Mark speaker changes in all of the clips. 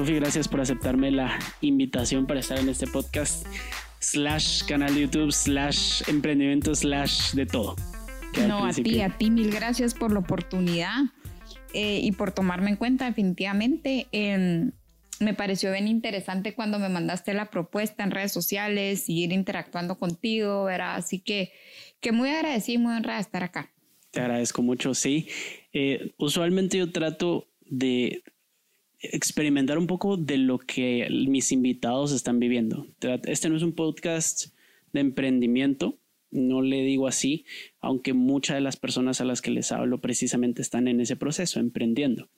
Speaker 1: Sofi, gracias por aceptarme la invitación para estar en este podcast, slash canal de YouTube, slash emprendimiento, slash de todo.
Speaker 2: No, a ti, a ti, mil gracias por la oportunidad eh, y por tomarme en cuenta definitivamente. Em, me pareció bien interesante cuando me mandaste la propuesta en redes sociales, seguir interactuando contigo, ¿verdad? Así que, que muy agradecida y muy honrada de estar acá.
Speaker 1: Te agradezco mucho, sí. Eh, usualmente yo trato de experimentar un poco de lo que mis invitados están viviendo. Este no es un podcast de emprendimiento, no le digo así, aunque muchas de las personas a las que les hablo precisamente están en ese proceso, emprendiendo.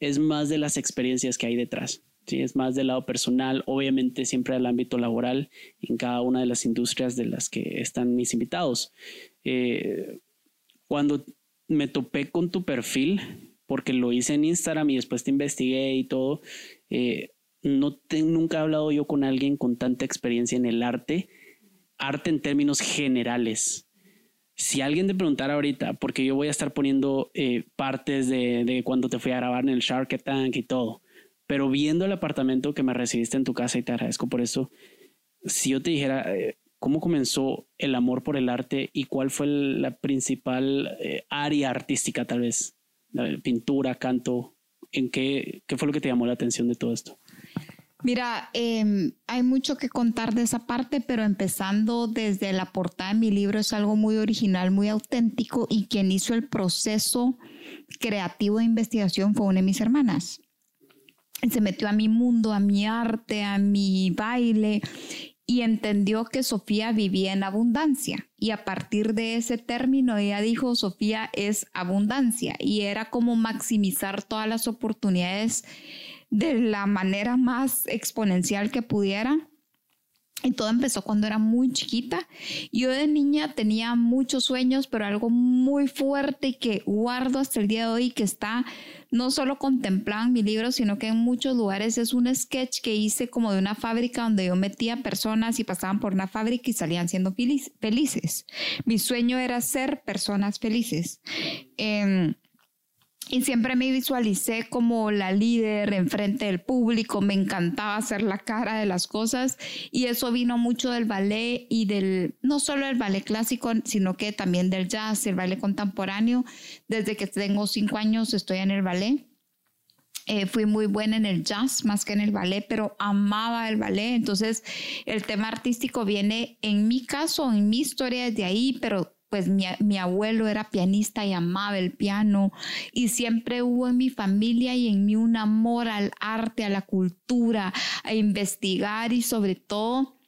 Speaker 1: Es más de las experiencias que hay detrás. ¿sí? Es más del lado personal, obviamente siempre al ámbito laboral en cada una de las industrias de las que están mis invitados. Eh, cuando me topé con tu perfil, porque lo hice en Instagram y después te investigué y todo, eh, no nunca he hablado yo con alguien con tanta experiencia en el arte arte en términos generales. Si alguien te preguntara ahorita, porque yo voy a estar poniendo eh, partes de, cuando te fui a grabar en el Shark Tank y todo, pero viendo el apartamento que me recibiste en tu casa y te agradezco por eso, si yo te dijera eh, cómo comenzó el amor por el arte y cuál fue la principal eh, área artística tal vez, pintura, canto, ¿en qué, qué fue lo que te llamó la atención de todo esto?
Speaker 2: Mira, em, hay mucho que contar de esa parte, pero empezando desde la portada de mi libro es algo muy original, muy auténtico y quien hizo el proceso creativo de investigación fue una de mis hermanas. Se metió a mi mundo, a mi arte, a mi baile y entendió que Sofía vivía en abundancia. Y a partir de ese término, ella dijo, Sofía es abundancia y era como maximizar todas las oportunidades de la manera más exponencial que pudiera. Y todo empezó cuando era muy chiquita. Yo de niña tenía muchos sueños, pero algo muy fuerte que guardo hasta el día de hoy, que está no solo contemplado en mi libro, sino que en muchos lugares es un sketch que hice como de una fábrica donde yo metía personas y pasaban por una fábrica y salían siendo felices. Mi sueño era ser personas felices. Em, y siempre me visualicé como la líder enfrente del público, me encantaba hacer la cara de las cosas y eso vino mucho del ballet y del, no solo del ballet clásico, sino que también del jazz, el ballet contemporáneo. Desde que tengo cinco años estoy en el ballet. Eh, fui muy buena en el jazz más que en el ballet, pero amaba el ballet. Entonces, el tema artístico viene en mi caso, en mi historia desde ahí, pero pues mi, abuelo era pianista y amaba el piano y siempre hubo en mi familia y en mí un amor al arte, a la cultura, a investigar y sobre todo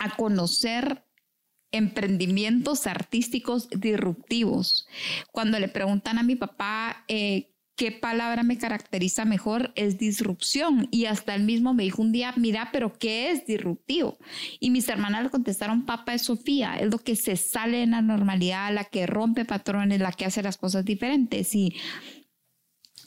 Speaker 2: a conocer emprendimientos artísticos disruptivos. Cuando le preguntan a mi papá eh, qué palabra me caracteriza mejor es disrupción. Y hasta él mismo me dijo un día, mira, pero ¿qué es disruptivo? Y mis hermanas le contestaron, papá es Sofía, es lo que se sale en la normalidad, la que rompe patrones, la que hace las cosas diferentes. Y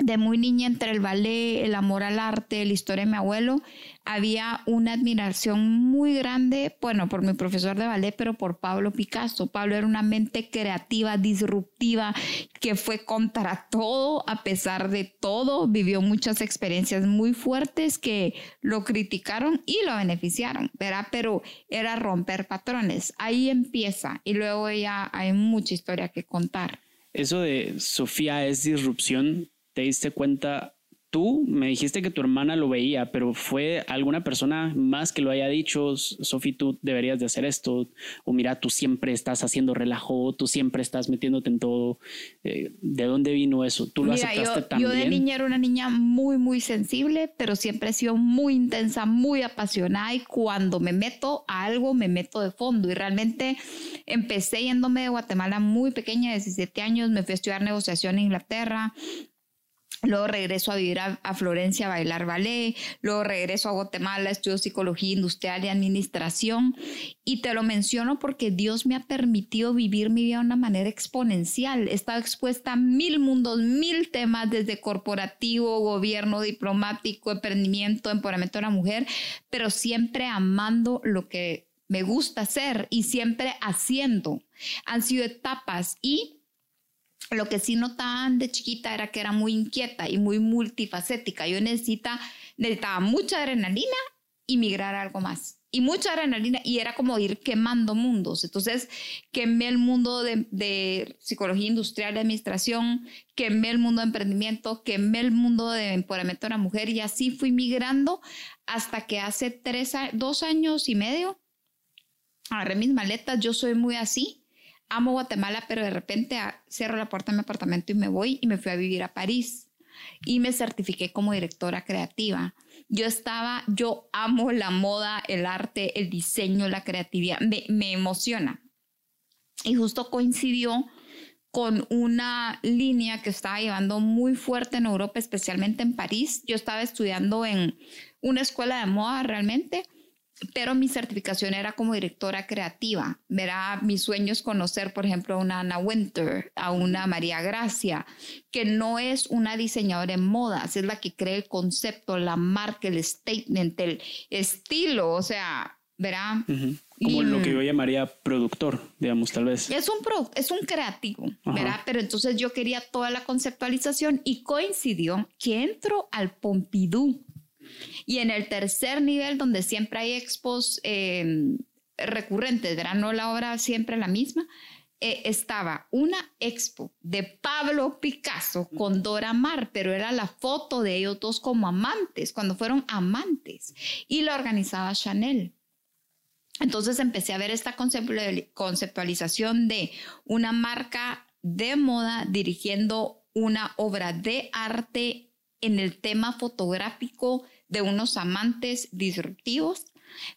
Speaker 2: de muy niña entre el ballet, el amor al arte, la historia de mi abuelo, había una admiración muy grande, bueno, por mi profesor de ballet, pero por Pablo Picasso. Pablo era una mente creativa, disruptiva, que fue contra todo, a pesar de todo, vivió muchas experiencias muy fuertes que lo criticaron y lo beneficiaron, ¿verdad? Pero era romper patrones. Ahí empieza y luego ya hay mucha historia que contar.
Speaker 1: Eso de Sofía es disrupción te diste cuenta tú? Me dijiste que tu hermana lo veía, pero ¿fue alguna persona más que lo haya dicho? Sofi, tú deberías de hacer esto. O mira, tú siempre estás haciendo relajo, tú siempre estás metiéndote en todo. Eh, ¿De dónde vino eso? ¿Tú lo aceptaste
Speaker 2: yo,
Speaker 1: también?
Speaker 2: Yo de niña era una niña muy, muy sensible, pero siempre he sido muy intensa, muy apasionada y cuando me meto a algo, me meto de fondo. Y realmente empecé yéndome de Guatemala muy pequeña, 17 años, me fui a estudiar negociación en Inglaterra, Luego regreso a vivir a, Florencia a bailar ballet. Luego regreso a Guatemala, estudio psicología industrial y administración. Y te lo menciono porque Dios me ha permitido vivir mi vida de una manera exponencial. He estado expuesta a mil mundos, mil temas, desde corporativo, gobierno, diplomático, emprendimiento, empoderamiento de la mujer, pero siempre amando lo que me gusta hacer y siempre haciendo. Han sido etapas y Lo que sí notaban de chiquita era que era muy inquieta y muy multifacética. Yo necesita, necesitaba mucha adrenalina y migrar a algo más. Y mucha adrenalina y era como ir quemando mundos. Entonces, quemé el mundo de, psicología industrial, de administración, quemé el mundo de emprendimiento, quemé el mundo de empoderamiento de la mujer y así fui migrando hasta que hace tres, dos años y medio agarré mis maletas. Yo soy muy así amo Guatemala, pero de repente ah, cierro la puerta de mi apartamento y me voy y me fui a vivir a París y me certifiqué como directora creativa. Yo estaba, yo amo la moda, el arte, el diseño, la creatividad, me, me emociona. Y justo coincidió con una línea que estaba llevando muy fuerte en Europa, especialmente en París. Yo estaba estudiando en una escuela de moda realmente pero mi certificación era como directora creativa. Verá, mi sueño es conocer, por ejemplo, a una Anna Winter, a una María Gracia, que no es una diseñadora en modas, es la que crea el concepto, la marca, el statement, el estilo, o sea, verá.
Speaker 1: Como lo que yo llamaría productor, digamos, tal vez.
Speaker 2: Es un, es un creativo, ¿verdad? Pero entonces yo quería toda la conceptualización y coincidió que entro al Pompidou y en el tercer nivel, donde siempre hay expos em, recurrentes, ¿verdad? No la obra siempre la misma, eh, estaba una expo de Pablo Picasso con Dora Maar, pero era la foto de ellos dos como amantes, cuando fueron amantes, y la organizaba Chanel. Entonces empecé a ver esta conceptualización de una marca de moda dirigiendo una obra de arte en el tema fotográfico de unos amantes disruptivos.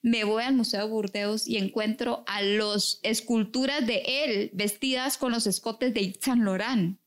Speaker 2: Me voy al Museo de Burdeos y encuentro a las esculturas de él vestidas con los escotes de Yves Saint Laurent.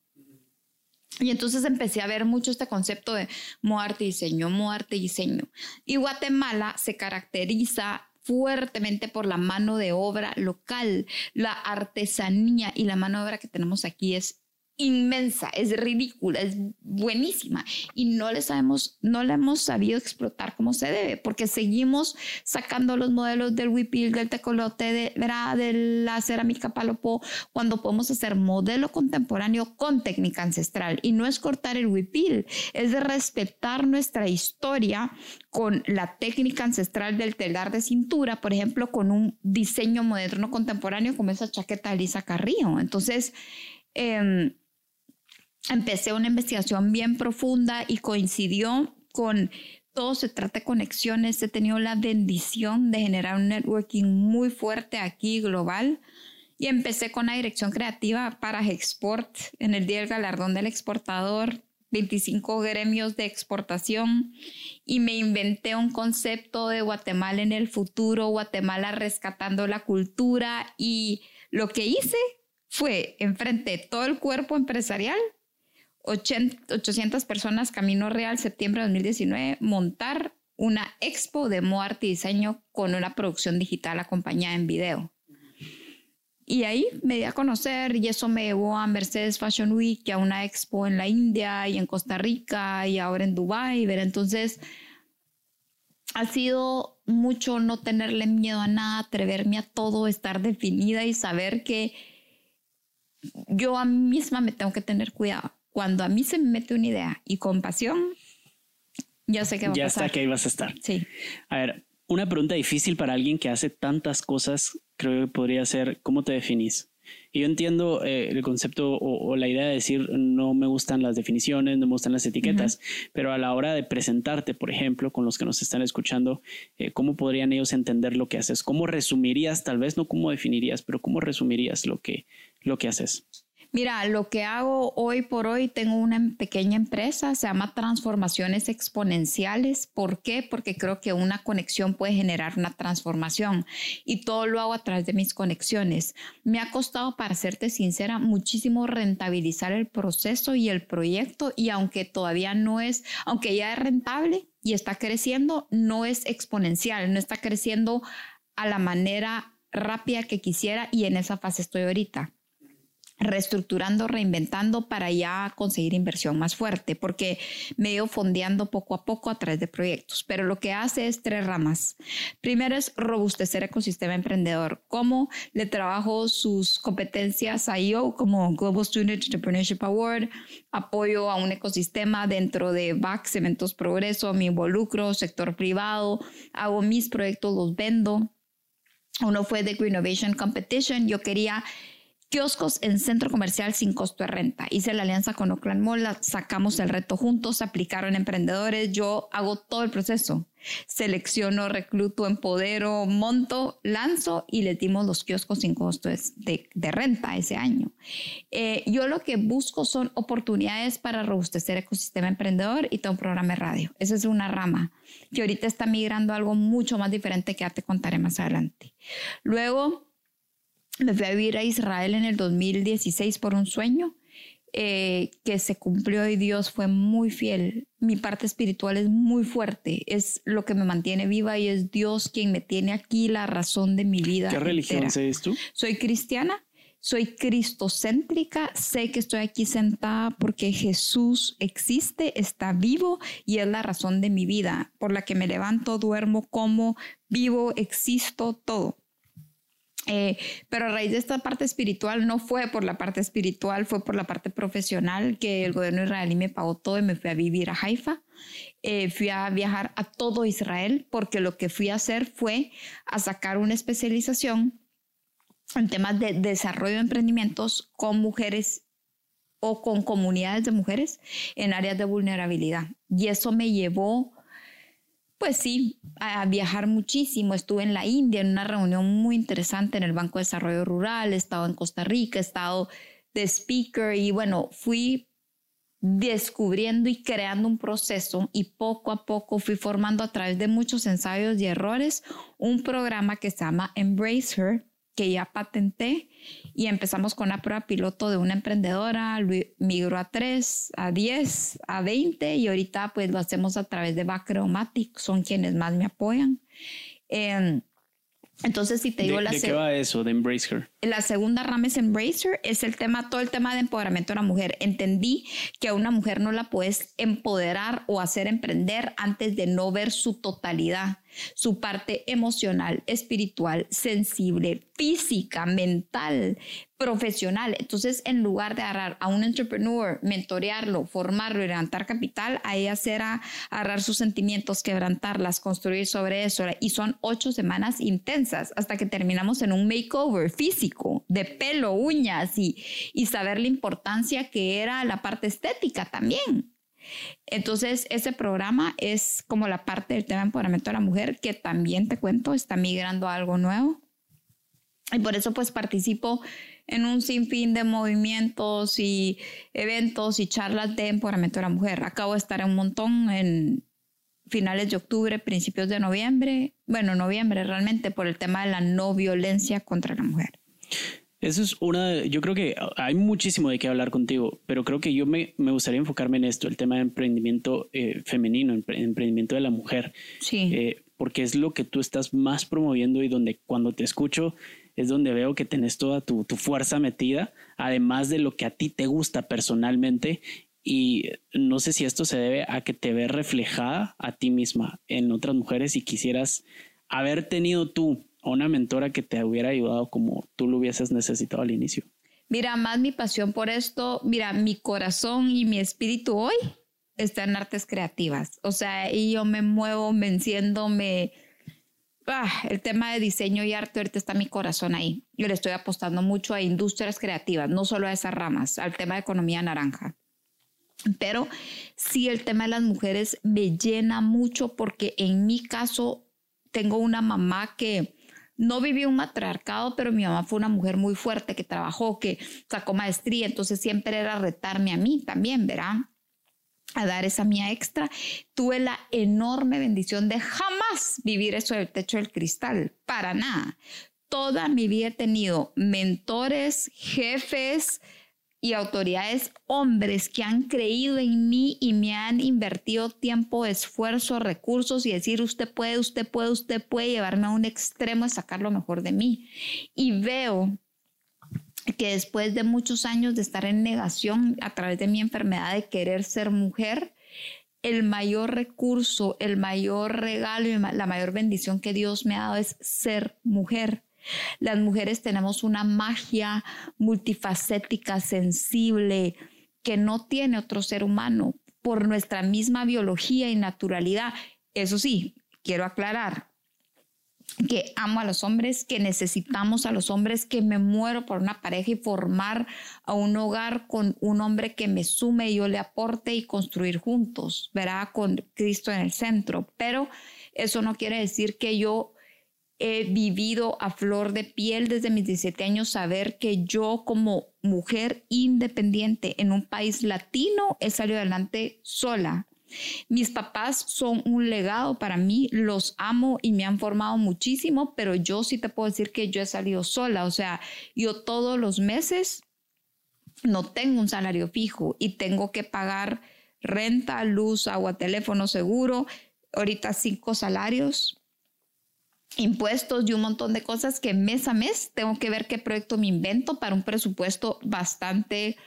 Speaker 2: Y entonces empecé a ver mucho este concepto de muerte y diseño, muerte y diseño. Y Guatemala se caracteriza fuertemente por la mano de obra local, la artesanía y la mano de obra que tenemos aquí es inmensa, es ridícula, es buenísima y no le sabemos, no la hemos sabido explotar como se debe, porque seguimos sacando los modelos del huipil, del tecolote, de, de la cerámica palopo, cuando podemos hacer modelo contemporáneo con técnica ancestral y no es cortar el huipil, es de respetar nuestra historia con la técnica ancestral del telar de cintura, por ejemplo, con un diseño moderno contemporáneo como esa chaqueta de Lisa Carrillo. Entonces, eh, empecé una investigación bien profunda y coincidió con todo se trata de conexiones. He tenido la bendición de generar un networking muy fuerte aquí global y empecé con la dirección creativa para Export en el Día del Galardón del Exportador, 25 gremios de exportación y me inventé un concepto de Guatemala en el futuro, Guatemala rescatando la cultura y lo que hice fue enfrente de todo el cuerpo empresarial 800 personas Camino Real, septiembre de 2019, montar una expo de moda, arte y diseño con una producción digital acompañada en video. Y ahí me di a conocer y eso me llevó a Mercedes Fashion Week y a una expo en la India y en Costa Rica y ahora en Dubai. Ver, entonces ha sido mucho no tenerle miedo a nada, atreverme a todo, estar definida y saber que yo a mí misma me tengo que tener cuidado cuando a mí se me mete una idea y con pasión, ya sé que va
Speaker 1: ya
Speaker 2: a pasar.
Speaker 1: Ya está que ahí vas a estar.
Speaker 2: Sí.
Speaker 1: A ver, una pregunta difícil para alguien que hace tantas cosas, creo que podría ser, ¿cómo te definís? Y yo entiendo eh, el concepto o, la idea de decir no me gustan las definiciones, no me gustan las etiquetas, pero a la hora de presentarte, por ejemplo, con los que nos están escuchando, eh, ¿cómo podrían ellos entender lo que haces? ¿Cómo resumirías, tal vez no cómo definirías, pero cómo resumirías lo que, lo que haces?
Speaker 2: Mira, lo que hago hoy por hoy, tengo una pequeña empresa, se llama Transformaciones Exponenciales. ¿Por qué? Porque creo que una conexión puede generar una transformación y todo lo hago a través de mis conexiones. Me ha costado, para serte sincera, muchísimo rentabilizar el proceso y el proyecto y aunque todavía no es, aunque ya es rentable y está creciendo, no es exponencial, no está creciendo a la manera rápida que quisiera y en esa fase estoy ahorita reestructurando, reinventando para ya conseguir inversión más fuerte, porque me he fondeando poco a poco a través de proyectos. Pero lo que hace es tres ramas. Primero es robustecer ecosistema emprendedor. ¿Cómo le trabajo sus competencias a IO como Global Student Entrepreneurship Award? Apoyo a un ecosistema dentro de VAX, Eventos Progreso, me involucro, sector privado, hago mis proyectos, los vendo. Uno fue de Green Innovation Competition. Yo quería Kioscos en centro comercial sin costo de renta. Hice la alianza con Oakland Mall, sacamos el reto juntos, aplicaron emprendedores, yo hago todo el proceso. Selecciono, recluto, empodero, monto, lanzo y le dimos los kioscos sin costo de, renta ese año. Eh, yo lo que busco son oportunidades para robustecer el ecosistema emprendedor y todo un programa de radio. Esa es una rama que ahorita está migrando a algo mucho más diferente que ya te contaré más adelante. Luego, me fui a vivir a Israel en el 2016 por un sueño eh, que se cumplió y Dios fue muy fiel. Mi parte espiritual es muy fuerte, es lo que me mantiene viva y es Dios quien me tiene aquí la razón de mi vida.
Speaker 1: ¿Qué religión eres tú?
Speaker 2: Soy cristiana, soy cristocéntrica, sé que estoy aquí sentada porque Jesús existe, está vivo y es la razón de mi vida, por la que me levanto, duermo, como, vivo, existo, todo. Eh, pero a raíz de esta parte espiritual, no fue por la parte espiritual, fue por la parte profesional que el gobierno israelí me pagó todo y me fui a vivir a Haifa. Eh, fui a viajar a todo Israel porque lo que fui a hacer fue a sacar una especialización en temas de desarrollo de emprendimientos con mujeres o con comunidades de mujeres en áreas de vulnerabilidad. Y eso me llevó pues sí, a viajar muchísimo. Estuve en la India en una reunión muy interesante en el Banco de Desarrollo Rural, he estado en Costa Rica, he estado de speaker y bueno, fui descubriendo y creando un proceso y poco a poco fui formando a través de muchos ensayos y errores un programa que se llama Embrace Her, que ya patenté y empezamos con una prueba piloto de una emprendedora, migró a 3, a 10, a 20 y ahorita pues lo hacemos a través de Bacromatic, son quienes más me apoyan. Em, entonces, si te digo
Speaker 1: la... ¿De qué va eso de Embracer?
Speaker 2: La segunda rama es Embracer, es el tema, todo el tema de empoderamiento de la mujer. Entendí que a una mujer no la puedes empoderar o hacer emprender antes de no ver su totalidad su parte emocional, espiritual, sensible, física, mental, profesional. Entonces, en lugar de agarrar a un entrepreneur, mentorearlo, formarlo y levantar capital, ahí hacer a agarrar sus sentimientos, quebrantarlas, construir sobre eso. Y son ocho semanas intensas hasta que terminamos en un makeover físico de pelo, uñas y, y saber la importancia que era la parte estética también. Entonces, ese programa es como la parte del tema de empoderamiento de la mujer que también te cuento, está migrando a algo nuevo. Y por eso pues participo en un sinfín de movimientos y eventos y charlas de empoderamiento de la mujer. Acabo de estar en un montón en finales de octubre, principios de noviembre, bueno, noviembre realmente por el tema de la no violencia contra la mujer.
Speaker 1: Eso es una, yo creo que hay muchísimo de qué hablar contigo, pero creo que yo me, me gustaría enfocarme en esto, el tema de emprendimiento eh, femenino, emprendimiento de la mujer.
Speaker 2: Sí.
Speaker 1: Eh, porque es lo que tú estás más promoviendo y donde cuando te escucho es donde veo que tenés toda tu, tu fuerza metida, además de lo que a ti te gusta personalmente. Y no sé si esto se debe a que te ves reflejada a ti misma en otras mujeres y quisieras haber tenido tú una mentora que te hubiera ayudado como tú lo hubieses necesitado al inicio?
Speaker 2: Mira, más mi pasión por esto, mira, mi corazón y mi espíritu hoy está en artes creativas. O sea, y yo me muevo, me. Ah, el tema de diseño y arte ahorita está mi corazón ahí. Yo le estoy apostando mucho a industrias creativas, no solo a esas ramas, al tema de economía naranja. Pero sí el tema de las mujeres me llena mucho porque en mi caso tengo una mamá que no viví un matriarcado, pero mi mamá fue una mujer muy fuerte que trabajó, que sacó maestría, entonces siempre era retarme a mí también, ¿verdad? a dar esa mía extra. Tuve la enorme bendición de jamás vivir eso del techo del cristal, para nada. Toda mi vida he tenido mentores, jefes, y autoridades hombres que han creído en mí y me han invertido tiempo, esfuerzo, recursos y decir usted puede, usted puede, usted puede llevarme a un extremo de sacar lo mejor de mí. Y veo que después de muchos años de estar en negación a través de mi enfermedad de querer ser mujer, el mayor recurso, el mayor regalo y la mayor bendición que Dios me ha dado es ser mujer. Las mujeres tenemos una magia multifacética, sensible, que no tiene otro ser humano por nuestra misma biología y naturalidad. Eso sí, quiero aclarar, que amo a los hombres, que necesitamos a los hombres, que me muero por una pareja y formar a un hogar con un hombre que me sume y yo le aporte y construir juntos, verá, con Cristo en el centro. Pero eso no quiere decir que yo he vivido a flor de piel desde mis 17 años saber que yo como mujer independiente en un país latino he salido adelante sola. Mis papás son un legado para mí, los amo y me han formado muchísimo, pero yo sí te puedo decir que yo he salido sola, o sea, yo todos los meses no tengo un salario fijo y tengo que pagar renta, luz, agua, teléfono, seguro, ahorita cinco salarios, impuestos y un montón de cosas que mes a mes tengo que ver qué proyecto me invento para un presupuesto bastante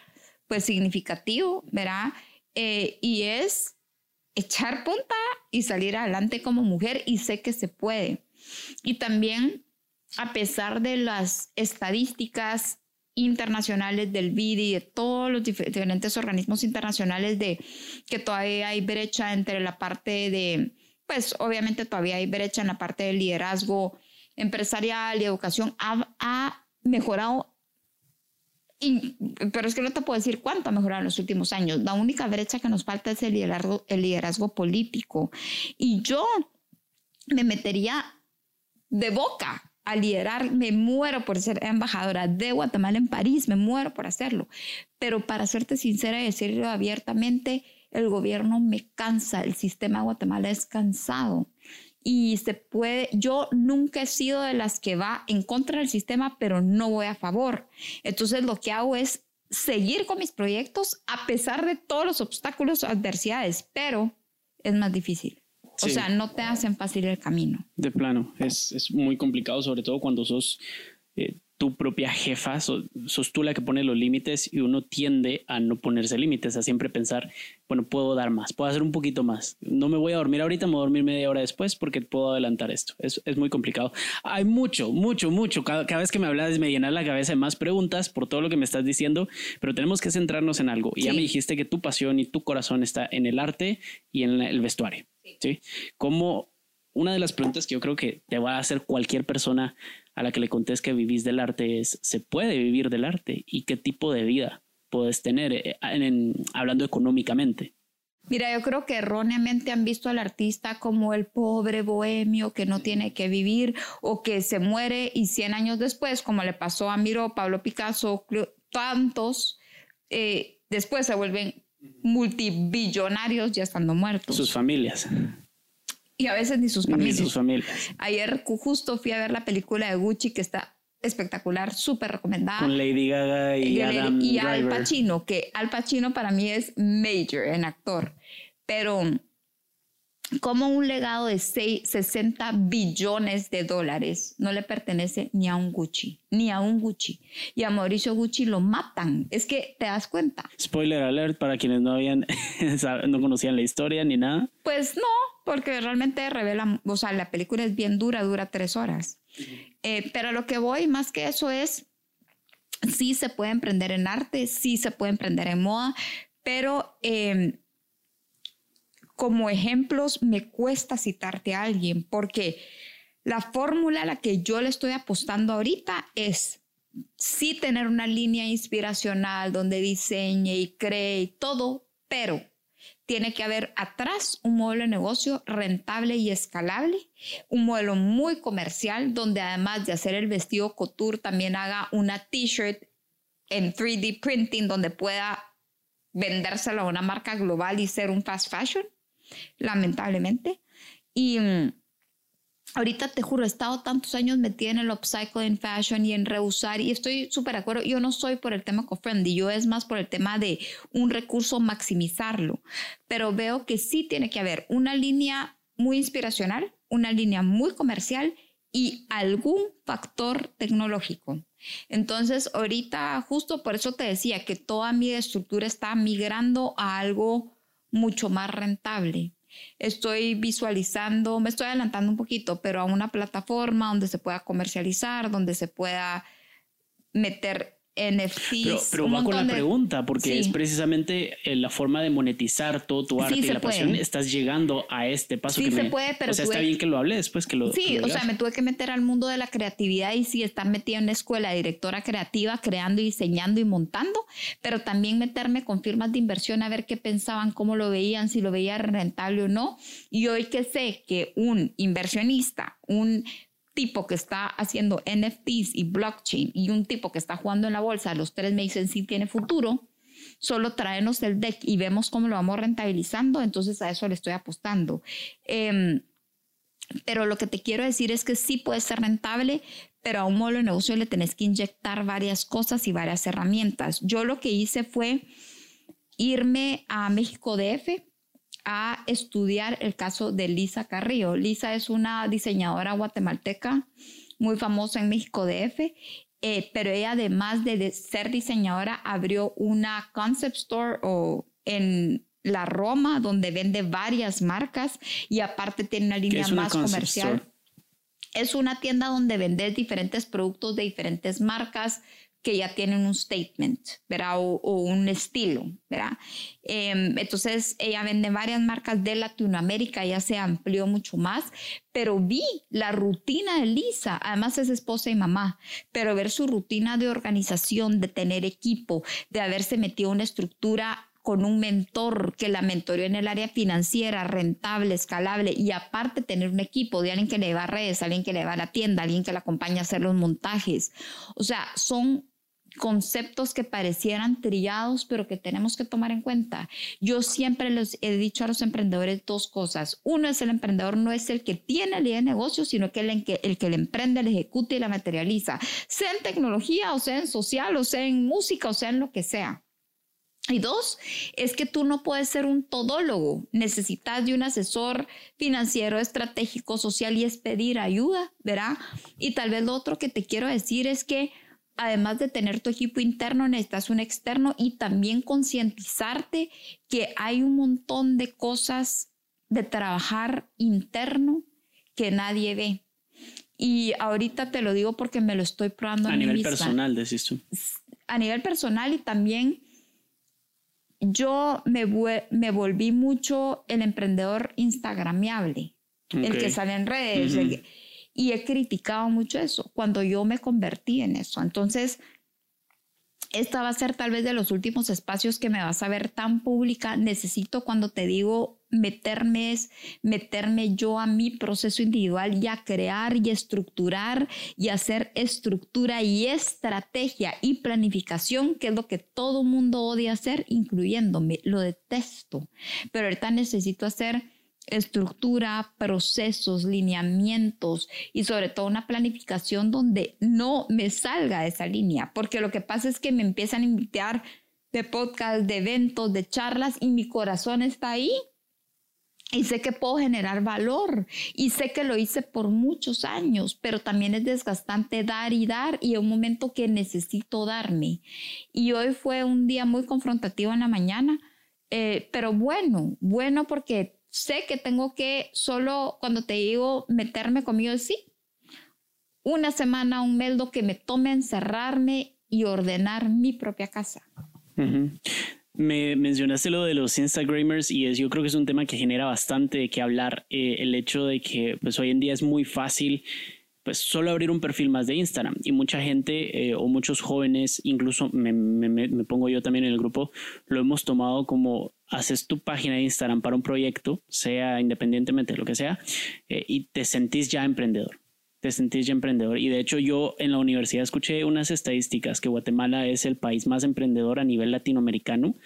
Speaker 2: pues significativo, ¿verdad? Eh, y es echar punta y salir adelante como mujer y sé que se puede. Y también, a pesar de las estadísticas internacionales del BID y de todos los diferentes organismos internacionales de que todavía hay brecha entre la parte de, pues obviamente todavía hay brecha en la parte del liderazgo empresarial y educación, ha, mejorado pero es que no te puedo decir cuánto ha mejorado en los últimos años. La única brecha que nos falta es el liderazgo político. Y yo me metería de boca a liderar, me muero por ser embajadora de Guatemala en París, me muero por hacerlo. Pero para serte sincera y decirlo abiertamente, el gobierno me cansa, el sistema de Guatemala es cansado y se puede, yo nunca he sido de las que va en contra del sistema, pero no voy a favor. Entonces lo que hago es seguir con mis proyectos a pesar de todos los obstáculos o adversidades, pero es más difícil. O sea, no te hacen fácil el camino.
Speaker 1: De plano, es, es muy complicado, sobre todo cuando sos eh, tu propia jefa, sos, tú la que pone los límites y uno tiende a no ponerse límites, a siempre pensar, bueno, puedo dar más, puedo hacer un poquito más. No me voy a dormir ahorita, me voy a dormir media hora después porque puedo adelantar esto. Es, es muy complicado. Hay mucho, mucho, mucho. Cada, vez que me hablas me llena la cabeza de más preguntas por todo lo que me estás diciendo, pero tenemos que centrarnos en algo. Y ya me dijiste que tu pasión y tu corazón está en el arte y en el vestuario. ¿sí? ¿Cómo una de las preguntas que yo creo que te va a hacer cualquier persona a la que le contés que vivís del arte es, ¿se puede vivir del arte? ¿Y qué tipo de vida puedes tener eh, hablando económicamente?
Speaker 2: Mira, yo creo que erróneamente han visto al artista como el pobre bohemio que no tiene que vivir o que se muere y 100 años después, como le pasó a Miro, Pablo Picasso, tantos, eh, después se vuelven multibillonarios ya estando muertos.
Speaker 1: Sus familias
Speaker 2: y a veces ni sus familias.
Speaker 1: Ni sus familias.
Speaker 2: Ayer justo fui a ver la película de Gucci que está espectacular, súper recomendada.
Speaker 1: Con Lady Gaga y, Adam
Speaker 2: y Al Pacino, que Al Pacino para mí es major en actor, pero como un legado de 60 billones de dólares no le pertenece ni a un Gucci, ni a un Gucci. Y a Mauricio Gucci lo matan. Es que te das cuenta.
Speaker 1: Spoiler alert para quienes no habían, no conocían la historia ni nada.
Speaker 2: Pues no, porque realmente revela, o sea, la película es bien dura, dura tres horas. Eh, pero lo que voy más que eso es, sí se puede emprender en arte, sí se puede emprender en moda, pero... Eh, como ejemplos me cuesta citarte a alguien porque la fórmula a la que yo le estoy apostando ahorita es sí tener una línea inspiracional donde diseñe y cree y todo, pero tiene que haber atrás un modelo de negocio rentable y escalable, un modelo muy comercial donde además de hacer el vestido couture también haga una t-shirt en 3D printing donde pueda vendérselo a una marca global y ser un fast fashion lamentablemente. Y mm, ahorita te juro, he estado tantos años metida en el upcycling fashion y en reusar y estoy súper de acuerdo. Yo no soy por el tema co-friendly, yo es más por el tema de un recurso maximizarlo, pero veo que sí tiene que haber una línea muy inspiracional, una línea muy comercial y algún factor tecnológico. Entonces, ahorita, justo por eso te decía que toda mi estructura está migrando a algo mucho más rentable. Estoy visualizando, me estoy adelantando un poquito, pero a una plataforma donde se pueda comercializar, donde se pueda meter NFTs.
Speaker 1: Pero, va con la pregunta, porque es precisamente eh, la forma de monetizar todo tu arte y la pasión. Estás llegando a este paso.
Speaker 2: Sí, se puede, pero.
Speaker 1: O sea, está bien que lo hable después que lo.
Speaker 2: Sí, o sea, me tuve que meter al mundo de la creatividad y sí, estar metida en una escuela, directora creativa, creando y diseñando y montando, pero también meterme con firmas de inversión a ver qué pensaban, cómo lo veían, si lo veía rentable o no. Y hoy que sé que un inversionista, un tipo que está haciendo NFTs y blockchain y un tipo que está jugando en la bolsa, los tres me dicen sí tiene futuro, solo tráenos el deck y vemos cómo lo vamos rentabilizando, entonces a eso le estoy apostando. Em, pero lo que te quiero decir es que sí puede ser rentable, pero a un modelo de negocio le tenés que inyectar varias cosas y varias herramientas. Yo lo que hice fue irme a México DF, a estudiar el caso de Lisa Carrillo. Lisa es una diseñadora guatemalteca muy famosa en México DF, eh, pero ella además de ser diseñadora abrió una concept store o en la Roma donde vende varias marcas y aparte tiene una línea más comercial. Es una tienda donde vendes diferentes productos de diferentes marcas, que ya tienen un statement, ¿verdad? O, un estilo, ¿verdad? Em, entonces, ella vende varias marcas de Latinoamérica, ya se amplió mucho más, pero vi la rutina de Lisa, además es esposa y mamá, pero ver su rutina de organización, de tener equipo, de haberse metido una estructura con un mentor que la mentoreó en el área financiera, rentable, escalable y aparte tener un equipo de alguien que le va a redes, alguien que le va a la tienda, alguien que la acompaña a hacer los montajes. O sea, son conceptos que parecieran trillados, pero que tenemos que tomar en cuenta. Yo siempre les he dicho a los emprendedores dos cosas. Uno es el emprendedor, no es el que tiene la idea de negocio, sino que el, que el que le emprende, le ejecuta y la materializa, sea en tecnología, o sea en social, o sea en música, o sea en lo que sea. Y dos, es que tú no puedes ser un todólogo. Necesitas de un asesor financiero, estratégico, social y es pedir ayuda, ¿verdad? Y tal vez lo otro que te quiero decir es que además de tener tu equipo interno, necesitas un externo y también concientizarte que hay un montón de cosas de trabajar interno que nadie ve. Y ahorita te lo digo porque me lo estoy probando
Speaker 1: a, nivel personal, decís tú.
Speaker 2: A nivel personal y también yo me, me volví mucho el emprendedor instagramiable, el que sale en redes, y he criticado mucho eso cuando yo me convertí en eso. Entonces, esta va a ser tal vez de los últimos espacios que me vas a ver tan pública. Necesito cuando te digo meterme meterme yo a mi proceso individual y a crear y estructurar y hacer estructura y estrategia y planificación, que es lo que todo mundo odia hacer, incluyéndome. Lo detesto. Pero ahorita necesito hacer estructura, procesos, lineamientos y sobre todo una planificación donde no me salga de esa línea, porque lo que pasa es que me empiezan a invitar de podcast, de eventos, de charlas y mi corazón está ahí. Y sé que puedo generar valor y sé que lo hice por muchos años, pero también es desgastante dar y dar y un momento que necesito darme. Y hoy fue un día muy confrontativo en la mañana, eh, pero bueno, bueno porque sé que tengo que solo, cuando te digo meterme conmigo, sí, una semana, un mes, que me tome encerrarme y ordenar mi propia casa.
Speaker 1: Me mencionaste lo de los Instagramers y es, yo creo que es un tema que genera bastante de qué hablar. Eh, el hecho de que pues hoy en día es muy fácil pues solo abrir un perfil más de Instagram y mucha gente eh, o muchos jóvenes, incluso me, me, pongo yo también en el grupo, lo hemos tomado como haces tu página de Instagram para un proyecto, sea independientemente de lo que sea, eh, y te sentís ya emprendedor. Te sentís ya emprendedor. Y de hecho yo en la universidad escuché unas estadísticas que Guatemala es el país más emprendedor a nivel latinoamericano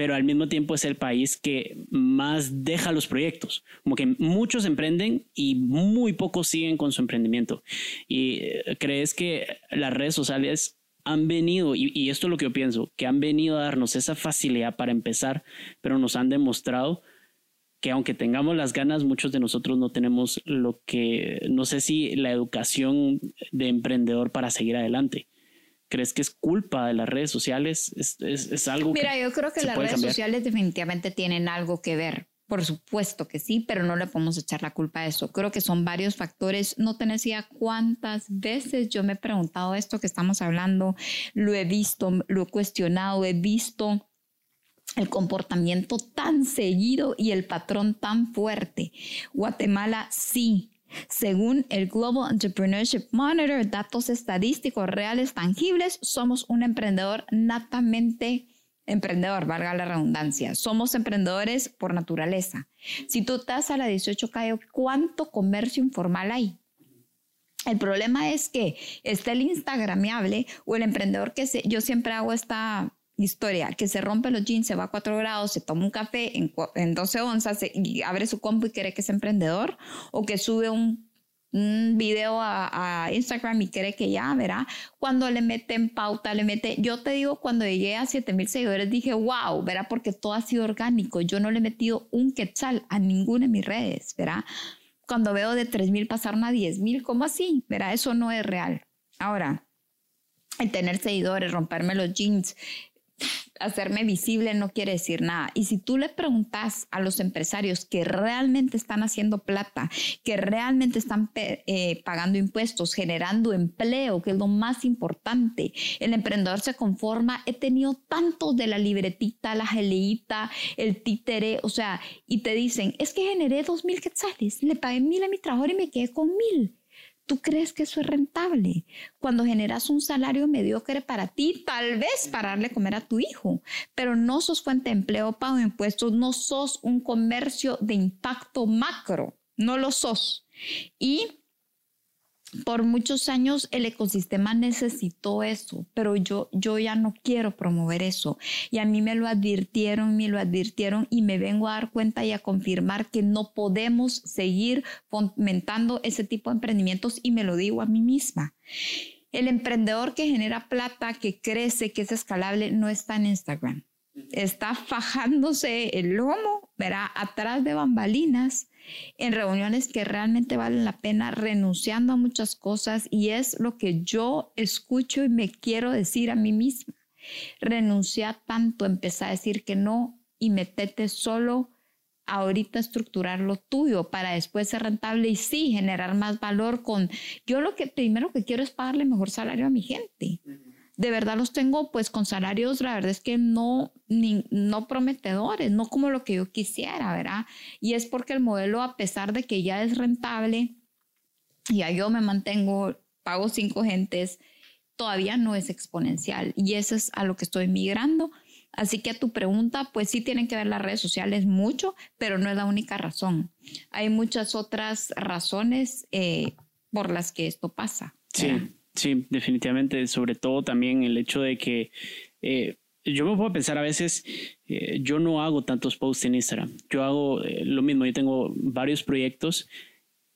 Speaker 1: pero al mismo tiempo es el país que más deja los proyectos. Como que muchos emprenden y muy pocos siguen con su emprendimiento. Y eh, crees que las redes sociales han venido, y, esto es lo que yo pienso, que han venido a darnos esa facilidad para empezar, pero nos han demostrado que aunque tengamos las ganas, muchos de nosotros no tenemos lo que, no sé si la educación de emprendedor para seguir adelante. ¿Crees que es culpa de las redes sociales? ¿Es, es, algo
Speaker 2: Mira, yo creo que las redes sociales definitivamente tienen algo que ver. Por supuesto que sí, pero no le podemos echar la culpa a eso. Creo que son varios factores. No te decía cuántas veces yo me he preguntado esto que estamos hablando, lo he visto, lo he cuestionado, he visto el comportamiento tan seguido y el patrón tan fuerte. Guatemala sí. Según el Global Entrepreneurship Monitor, datos estadísticos reales tangibles, somos un emprendedor natamente emprendedor, valga la redundancia. Somos emprendedores por naturaleza. Si tú estás a la 18 calle, ¿cuánto comercio informal hay? El problema es que está el instagramiable o el emprendedor que se, yo siempre hago esta historia, que se rompe los jeans, se va a 4 grados, se toma un café en, en 12 onzas y abre su compu y cree que es emprendedor, o que sube un, un video a, Instagram y cree que ya, verá, cuando le meten pauta, le mete, yo te digo, cuando llegué a 7 mil seguidores dije, wow, verá, porque todo ha sido orgánico, yo no le he metido un quetzal a ninguna de mis redes, verá, cuando veo de 3 mil pasaron a 10 mil, ¿cómo así? Verá, eso no es real. Ahora, el tener seguidores, romperme los jeans, hacerme visible no quiere decir nada. Y si tú le preguntas a los empresarios que realmente están haciendo plata, que realmente están eh, pagando impuestos, generando empleo, que es lo más importante, el emprendedor se conforma, he tenido tantos de la libretita, la geleíta, el títere, o sea, y te dicen, es que generé dos mil quetzales, le pagué mil a mi trabajador y me quedé con mil. ¿Tú crees que eso es rentable? Cuando generas un salario mediocre para ti, tal vez para darle comer a tu hijo, pero no sos fuente de empleo, pago de impuestos, no sos un comercio de impacto macro, no lo sos. Y por muchos años el ecosistema necesitó eso, pero yo, yo ya no quiero promover eso. Y a mí me lo advirtieron, me lo advirtieron y me vengo a dar cuenta y a confirmar que no podemos seguir fomentando ese tipo de emprendimientos y me lo digo a mí misma. El emprendedor que genera plata, que crece, que es escalable, no está en Instagram. Está fajándose el lomo, verá, atrás de bambalinas en reuniones que realmente valen la pena, renunciando a muchas cosas y es lo que yo escucho y me quiero decir a mí misma. Renuncia tanto, empezar a decir que no y metete solo ahorita estructurar lo tuyo para después ser rentable y sí generar más valor con yo lo que primero que quiero es pagarle mejor salario a mi gente de verdad los tengo pues con salarios, la verdad es que no, no prometedores, no como lo que yo quisiera, ¿verdad? Y es porque el modelo, a pesar de que ya es rentable, ya yo me mantengo, pago cinco gentes, todavía no es exponencial. Y eso es a lo que estoy migrando. Así que a tu pregunta, pues sí tienen que ver las redes sociales mucho, pero no es la única razón. Hay muchas otras razones eh, por las que esto pasa.
Speaker 1: Sí. Sí, definitivamente, sobre todo también el hecho de que eh, yo me puedo pensar a veces, eh, yo no hago tantos posts en Instagram, yo hago eh, lo mismo, yo tengo varios proyectos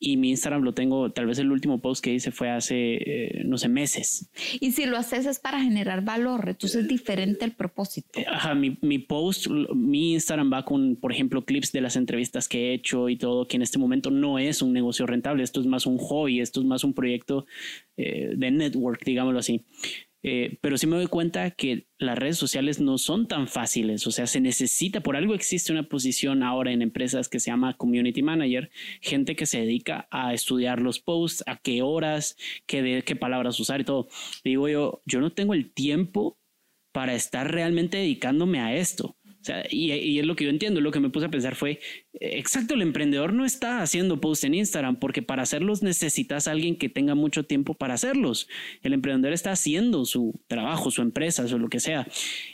Speaker 1: y mi Instagram lo tengo, tal vez el último post que hice fue hace, eh, no sé, meses.
Speaker 2: Y si lo haces es para generar valor, entonces es diferente el propósito.
Speaker 1: Eh, ajá, mi, mi, post, mi Instagram va con, por ejemplo, clips de las entrevistas que he hecho y todo, que en este momento no es un negocio rentable, esto es más un hobby, esto es más un proyecto eh, de network, digámoslo así. Eh, pero sí me doy cuenta que las redes sociales no son tan fáciles, o sea, se necesita, por algo existe una posición ahora en empresas que se llama Community Manager, gente que se dedica a estudiar los posts, a qué horas, qué, qué palabras usar y todo. Digo yo, yo no tengo el tiempo para estar realmente dedicándome a esto. Sea, y, es lo que yo entiendo, lo que me puse a pensar fue, exacto, el emprendedor no está haciendo posts en Instagram porque para hacerlos necesitas alguien que tenga mucho tiempo para hacerlos. El emprendedor está haciendo su trabajo, su empresa, o lo que sea.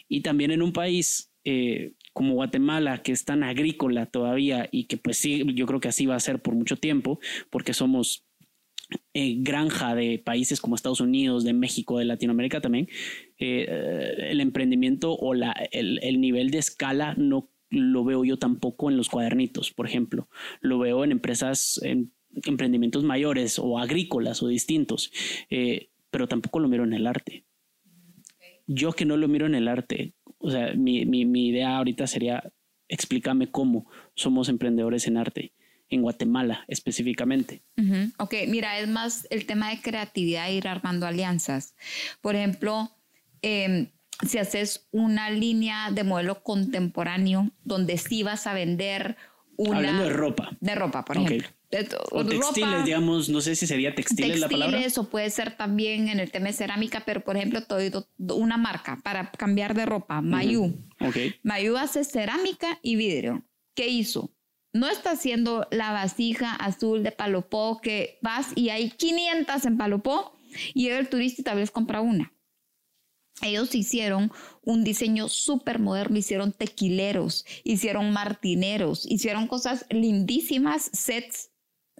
Speaker 1: Y también en un país eh, como Guatemala, que es tan agrícola todavía y que pues sí, yo creo que así va a ser por mucho tiempo, porque somos eh, granja de países como Estados Unidos, de México, de Latinoamérica también, eh, el emprendimiento o la, el, el, nivel de escala no lo veo yo tampoco en los cuadernitos, por ejemplo. Lo veo en empresas, en emprendimientos mayores o agrícolas o distintos, eh, pero tampoco lo miro en el arte. Yo que no lo miro en el arte, o sea, mi, mi, mi idea ahorita sería explícame cómo somos emprendedores en arte, en Guatemala específicamente.
Speaker 2: Ok, mira, es más el tema de creatividad e ir armando alianzas. Por ejemplo, em, si haces una línea de modelo contemporáneo donde sí vas a vender una...
Speaker 1: Hablando de ropa.
Speaker 2: De ropa, por ejemplo.
Speaker 1: o textiles, digamos, no sé si sería textiles, la palabra.
Speaker 2: Textiles o puede ser también en el tema de cerámica, pero por ejemplo, todo, una marca para cambiar de ropa, Mayu.
Speaker 1: Okay.
Speaker 2: Mayu hace cerámica y vidrio. ¿Qué hizo? No está haciendo la vasija azul de Palopó que vas y hay 500 en Palopó y el turista tal vez compra una ellos hicieron un diseño súper moderno, hicieron tequileros, hicieron martineros, hicieron cosas lindísimas, sets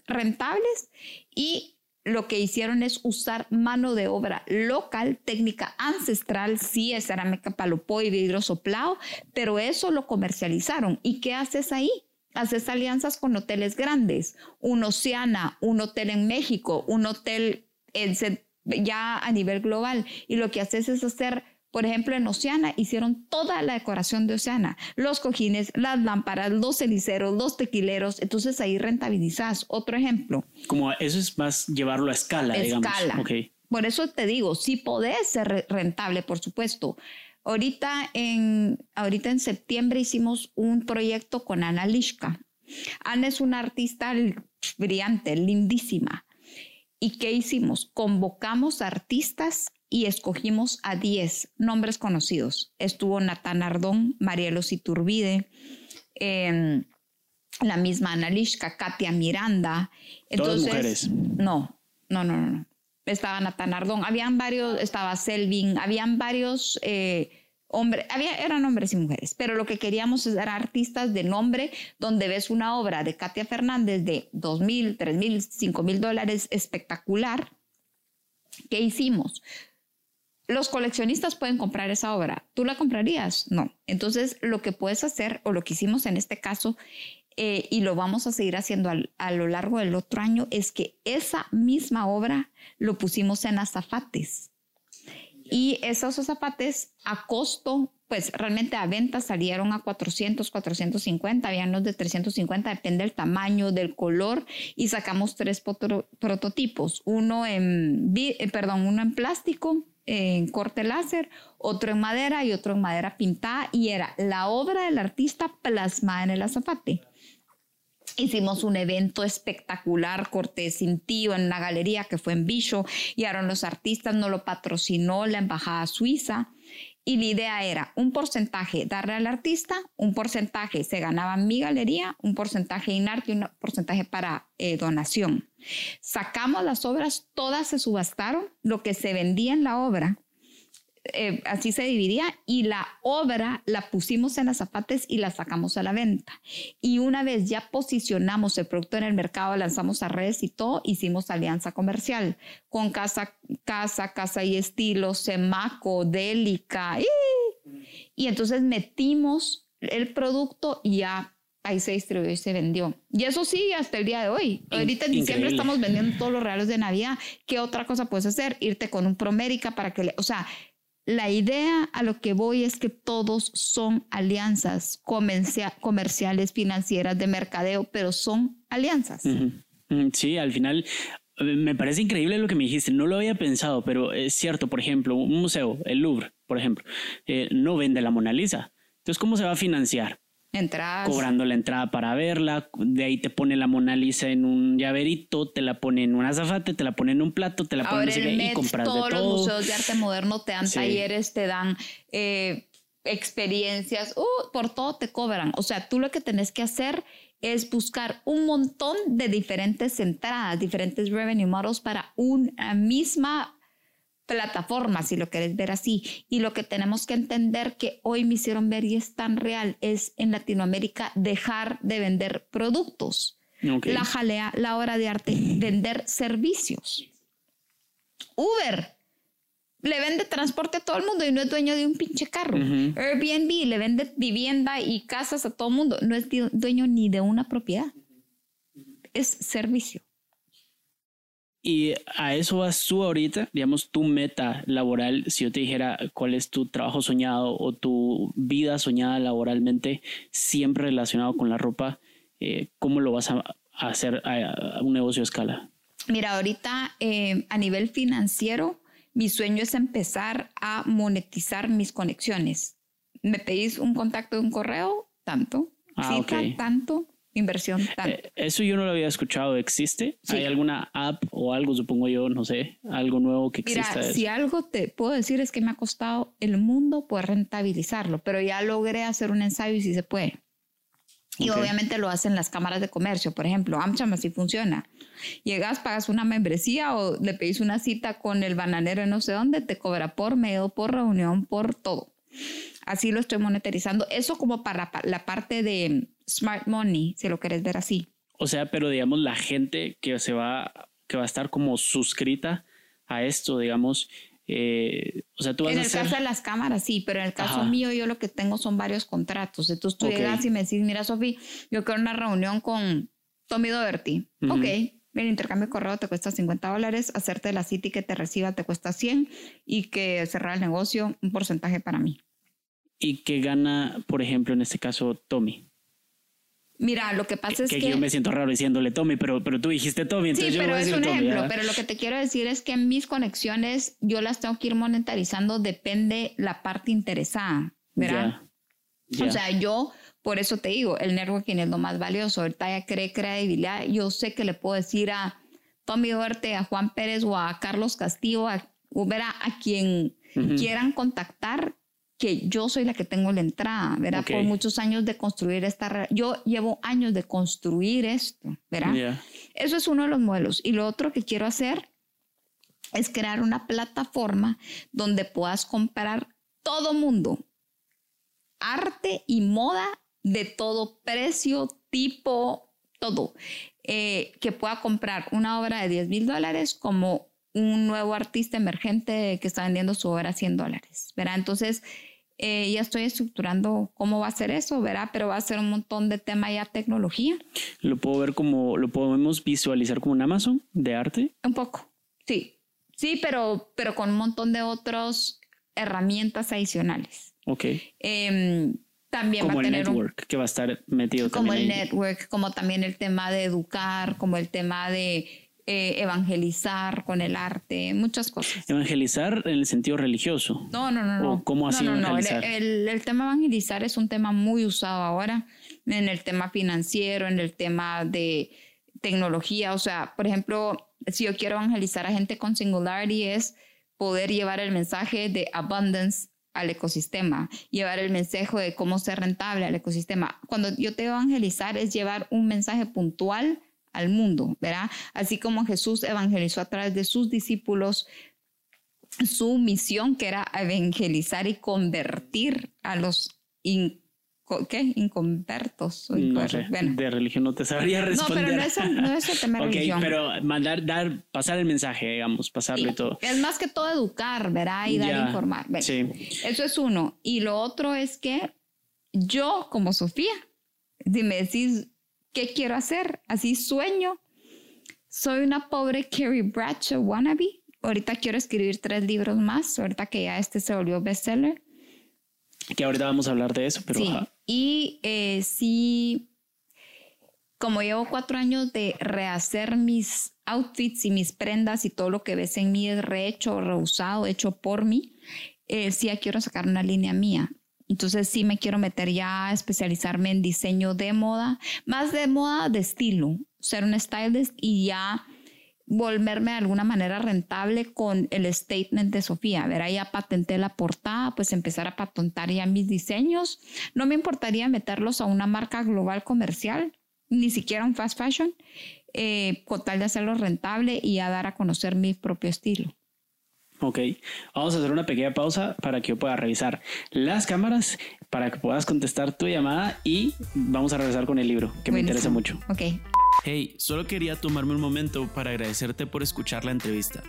Speaker 2: rentables y lo que hicieron es usar mano de obra local, técnica ancestral, sí es cerámica palopó y vidrio soplado, pero eso lo comercializaron. ¿Y qué haces ahí? Haces alianzas con hoteles grandes, un Oceana, un hotel en México, un hotel en ya a nivel global. Y lo que haces es hacer, por ejemplo, en Oceana hicieron toda la decoración de Oceana, los cojines, las lámparas, los ceniceros, los tequileros, entonces ahí rentabilizas. Otro ejemplo.
Speaker 1: Como eso es más llevarlo a escala, digamos.
Speaker 2: Escala. Por eso te digo, sí podés ser rentable, por supuesto. Ahorita en, ahorita en septiembre hicimos un proyecto con Ana Lishka. Ana es una artista brillante, lindísima. ¿Y qué hicimos? Convocamos artistas y escogimos a 10 nombres conocidos. Estuvo Natán Ardón, Marielo Iturbide, em, la misma Analishka, Katia Miranda.
Speaker 1: Entonces, Todas mujeres.
Speaker 2: No, no, no, no. Estaba Natán Ardón, habían varios, estaba Selvin, habían varios eh, hombre, había, eran hombres y mujeres, pero lo que queríamos era artistas de nombre, donde ves una obra de Katia Fernández de dos mil, tres mil, cinco mil dólares espectacular. ¿Qué hicimos? Los coleccionistas pueden comprar esa obra. ¿Tú la comprarías? No. Entonces, lo que puedes hacer, o lo que hicimos en este caso, eh, y lo vamos a seguir haciendo a lo largo del otro año, es que esa misma obra lo pusimos en azafates y esos zapates a costo, pues realmente a venta salieron a 400, 450, habían los de 350, depende del tamaño, del color, y sacamos tres prototipos, uno en, eh, perdón, uno en plástico, en corte láser, otro en madera y otro en madera pintada, y era la obra del artista plasmada en el azafate. Hicimos un evento espectacular, corte sin tío, en una galería que fue en Bicho, ahora los artistas, nos lo patrocinó la Embajada Suiza. Y la idea era un porcentaje darle al artista, un porcentaje se ganaba en mi galería, un porcentaje INART y un porcentaje para eh, donación. Sacamos las obras, todas se subastaron, lo que se vendía en la obra eh, así se dividía y la obra la pusimos en las zapates y la sacamos a la venta. Y una vez ya posicionamos el producto en el mercado, lanzamos a redes y todo, hicimos alianza comercial con Casa, Casa, Casa y Estilo, Semaco, Délica. Y, entonces metimos el producto y ya ahí se distribuyó y se vendió. Y eso sí, hasta el día de hoy. Ahorita en diciembre estamos vendiendo todos los regalos de Navidad. ¿Qué otra cosa puedes hacer? Irte con un Promérica para que le, o sea, la idea a lo que voy es que todos son alianzas comerciales, financieras, de mercadeo, pero son alianzas.
Speaker 1: Sí, al final eh, me parece increíble lo que me dijiste. No lo había pensado, pero es cierto. Por ejemplo, un museo, el Louvre, por ejemplo, eh, no vende la Mona Lisa. Entonces, ¿cómo se va a financiar? Cobrando la entrada para verla, de ahí te pone la Mona Lisa en un llaverito, te la pone en un azafate, te la pone en un plato, te la pone en y compras
Speaker 2: todos
Speaker 1: de todo.
Speaker 2: los museos de arte moderno te dan talleres, te dan eh, experiencias, uh, por todo te cobran. O sea, tú lo que tenés que hacer es buscar un montón de diferentes entradas, diferentes revenue models para una misma plataforma, si lo querés ver así. Y lo que tenemos que entender que hoy me hicieron ver y es tan real es en Latinoamérica dejar de vender productos. La jalea, la hora de arte, vender servicios. Uber le vende transporte a todo el mundo y no es dueño de un pinche carro. Airbnb le vende vivienda y casas a todo el mundo. No es dueño ni de una propiedad. Es servicio.
Speaker 1: Y a eso vas tú ahorita, digamos, tu meta laboral, si yo te dijera cuál es tu trabajo soñado o tu vida soñada laboralmente, siempre relacionado con la ropa, eh, ¿cómo lo vas a, hacer a, un negocio a escala?
Speaker 2: Mira, ahorita eh, a nivel financiero, mi sueño es empezar a monetizar mis conexiones. Me pedís un contacto de un correo, tanto. Ah, tanto inversión.
Speaker 1: Eh, eso yo no lo había escuchado. ¿Existe? ¿Hay alguna app o algo, supongo yo, no sé, algo nuevo que exista?
Speaker 2: Mira, si algo te puedo decir es que me ha costado el mundo poder rentabilizarlo, pero ya logré hacer un ensayo y sí se puede. Y obviamente lo hacen las cámaras de comercio, por ejemplo, AmCham así funciona. Llegas, pagas una membresía o le pedís una cita con el bananero en no sé dónde, te cobra por medio, por reunión, por todo. Así lo estoy monetarizando. Eso como para la parte de smart money, si lo querés ver así.
Speaker 1: O sea, pero digamos la gente que se va, que va a estar como suscrita a esto, digamos, eh, o sea, tú vas
Speaker 2: en el caso de las cámaras, sí, pero en el caso mío yo lo que tengo son varios contratos. Entonces tú llegas y me decís, mira, Sofi, yo quiero una reunión con Tommy Doherty. Ok, el intercambio de correo te cuesta 50 dólares, hacerte la cita y que te reciba te cuesta 100 y que cerrar el negocio, un porcentaje para mí.
Speaker 1: ¿Y qué gana, por ejemplo, en este caso, Tommy?
Speaker 2: Mira, lo que pasa es que,
Speaker 1: que, yo me siento raro diciéndole Tommy, pero, pero tú dijiste Tommy, entonces
Speaker 2: sí,
Speaker 1: yo
Speaker 2: pero
Speaker 1: voy a
Speaker 2: es
Speaker 1: un
Speaker 2: ejemplo. Pero lo que te quiero decir es que mis conexiones yo las tengo que ir monetarizando, depende la parte interesada, ¿verdad? O sea, yo por eso te digo, el networking es lo más valioso. Ahorita ya cree credibilidad. Yo sé que le puedo decir a Tommy Duarte, a Juan Pérez o a Carlos Castillo, a, a quien quieran contactar, que yo soy la que tengo la entrada, ¿verdad? Por muchos años de construir esta... Yo llevo años de construir esto, ¿verdad? Eso es uno de los modelos. Y lo otro que quiero hacer es crear una plataforma donde puedas comprar todo mundo, arte y moda de todo precio, tipo, todo. Eh, que pueda comprar una obra de 10 mil dólares como un nuevo artista emergente que está vendiendo su obra a 100 dólares, ¿verdad? Entonces, eh, ya estoy estructurando cómo va a ser eso, ¿verdad? Pero va a ser un montón de tema ya tecnología.
Speaker 1: ¿Lo puedo ver como, lo podemos visualizar como un Amazon de arte?
Speaker 2: Un poco, sí. Sí, pero, pero con un montón de otras herramientas adicionales.
Speaker 1: Ok.
Speaker 2: Em, también
Speaker 1: como
Speaker 2: va a tener
Speaker 1: el network que va a estar metido
Speaker 2: como
Speaker 1: el
Speaker 2: network como también el tema de educar como el tema de eh, evangelizar con el arte, muchas cosas.
Speaker 1: ¿Evangelizar en el sentido religioso?
Speaker 2: No, no, no.
Speaker 1: no. ¿Cómo así
Speaker 2: no, no, evangelizar? El, el, tema evangelizar es un tema muy usado ahora en el tema financiero, en el tema de tecnología. O sea, por ejemplo, si yo quiero evangelizar a gente con Singularity es poder llevar el mensaje de abundance al ecosistema, llevar el mensaje de cómo ser rentable al ecosistema. Cuando yo te evangelizar es llevar un mensaje puntual al mundo, ¿verdad? Así como Jesús evangelizó a través de sus discípulos su misión que era evangelizar y convertir a los ¿qué? inconvertos.
Speaker 1: No sé, de religión no te sabría responder.
Speaker 2: No, pero no es, no es el tema de religión.
Speaker 1: pero mandar, dar, pasar el mensaje, digamos, pasarlo y todo.
Speaker 2: Es más que todo educar, ¿verdad? Y dar informar. sí. Eso es uno. Y lo otro es que yo, como Sofía, si me decís ¿Qué quiero hacer? Así sueño. Soy una pobre Carrie Bradshaw wannabe. Ahorita quiero escribir tres libros más, ahorita que ya este se volvió bestseller.
Speaker 1: Que ahorita vamos a hablar de eso, pero...
Speaker 2: Sí, y eh, sí, como llevo cuatro años de rehacer mis outfits y mis prendas y todo lo que ves en mí es rehecho, reusado, hecho por mí, eh, sí quiero sacar una línea mía. Entonces sí me quiero meter ya a especializarme en diseño de moda, más de moda de estilo, ser un stylist y ya volverme de alguna manera rentable con el statement de Sofía. A ver, ahí ya patenté la portada, pues empezar a patentar ya mis diseños. No me importaría meterlos a una marca global comercial, ni siquiera un fast fashion, eh, con tal de hacerlo rentable y a dar a conocer mi propio estilo.
Speaker 1: Ok, vamos a hacer una pequeña pausa para que yo pueda revisar las cámaras, para que puedas contestar tu llamada y vamos a regresar con el libro, que me interesa mucho.
Speaker 2: Ok.
Speaker 1: Hey, solo quería tomarme un momento para agradecerte por escuchar la entrevista.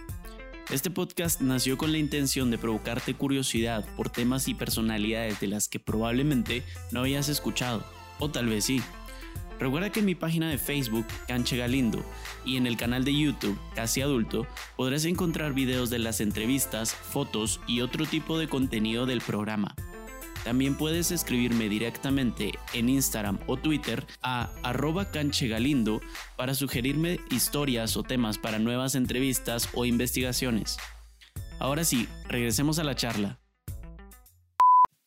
Speaker 1: Este podcast nació con la intención de provocarte curiosidad por temas y personalidades de las que probablemente no habías escuchado, o tal vez sí. Recuerda que en mi página de Facebook, Canche Galindo, y en el canal de YouTube, Casi Adulto, podrás encontrar videos de las entrevistas, fotos y otro tipo de contenido del programa. También puedes escribirme directamente en Instagram o Twitter a arroba canchegalindo para sugerirme historias o temas para nuevas entrevistas o investigaciones. Ahora sí, regresemos a la charla.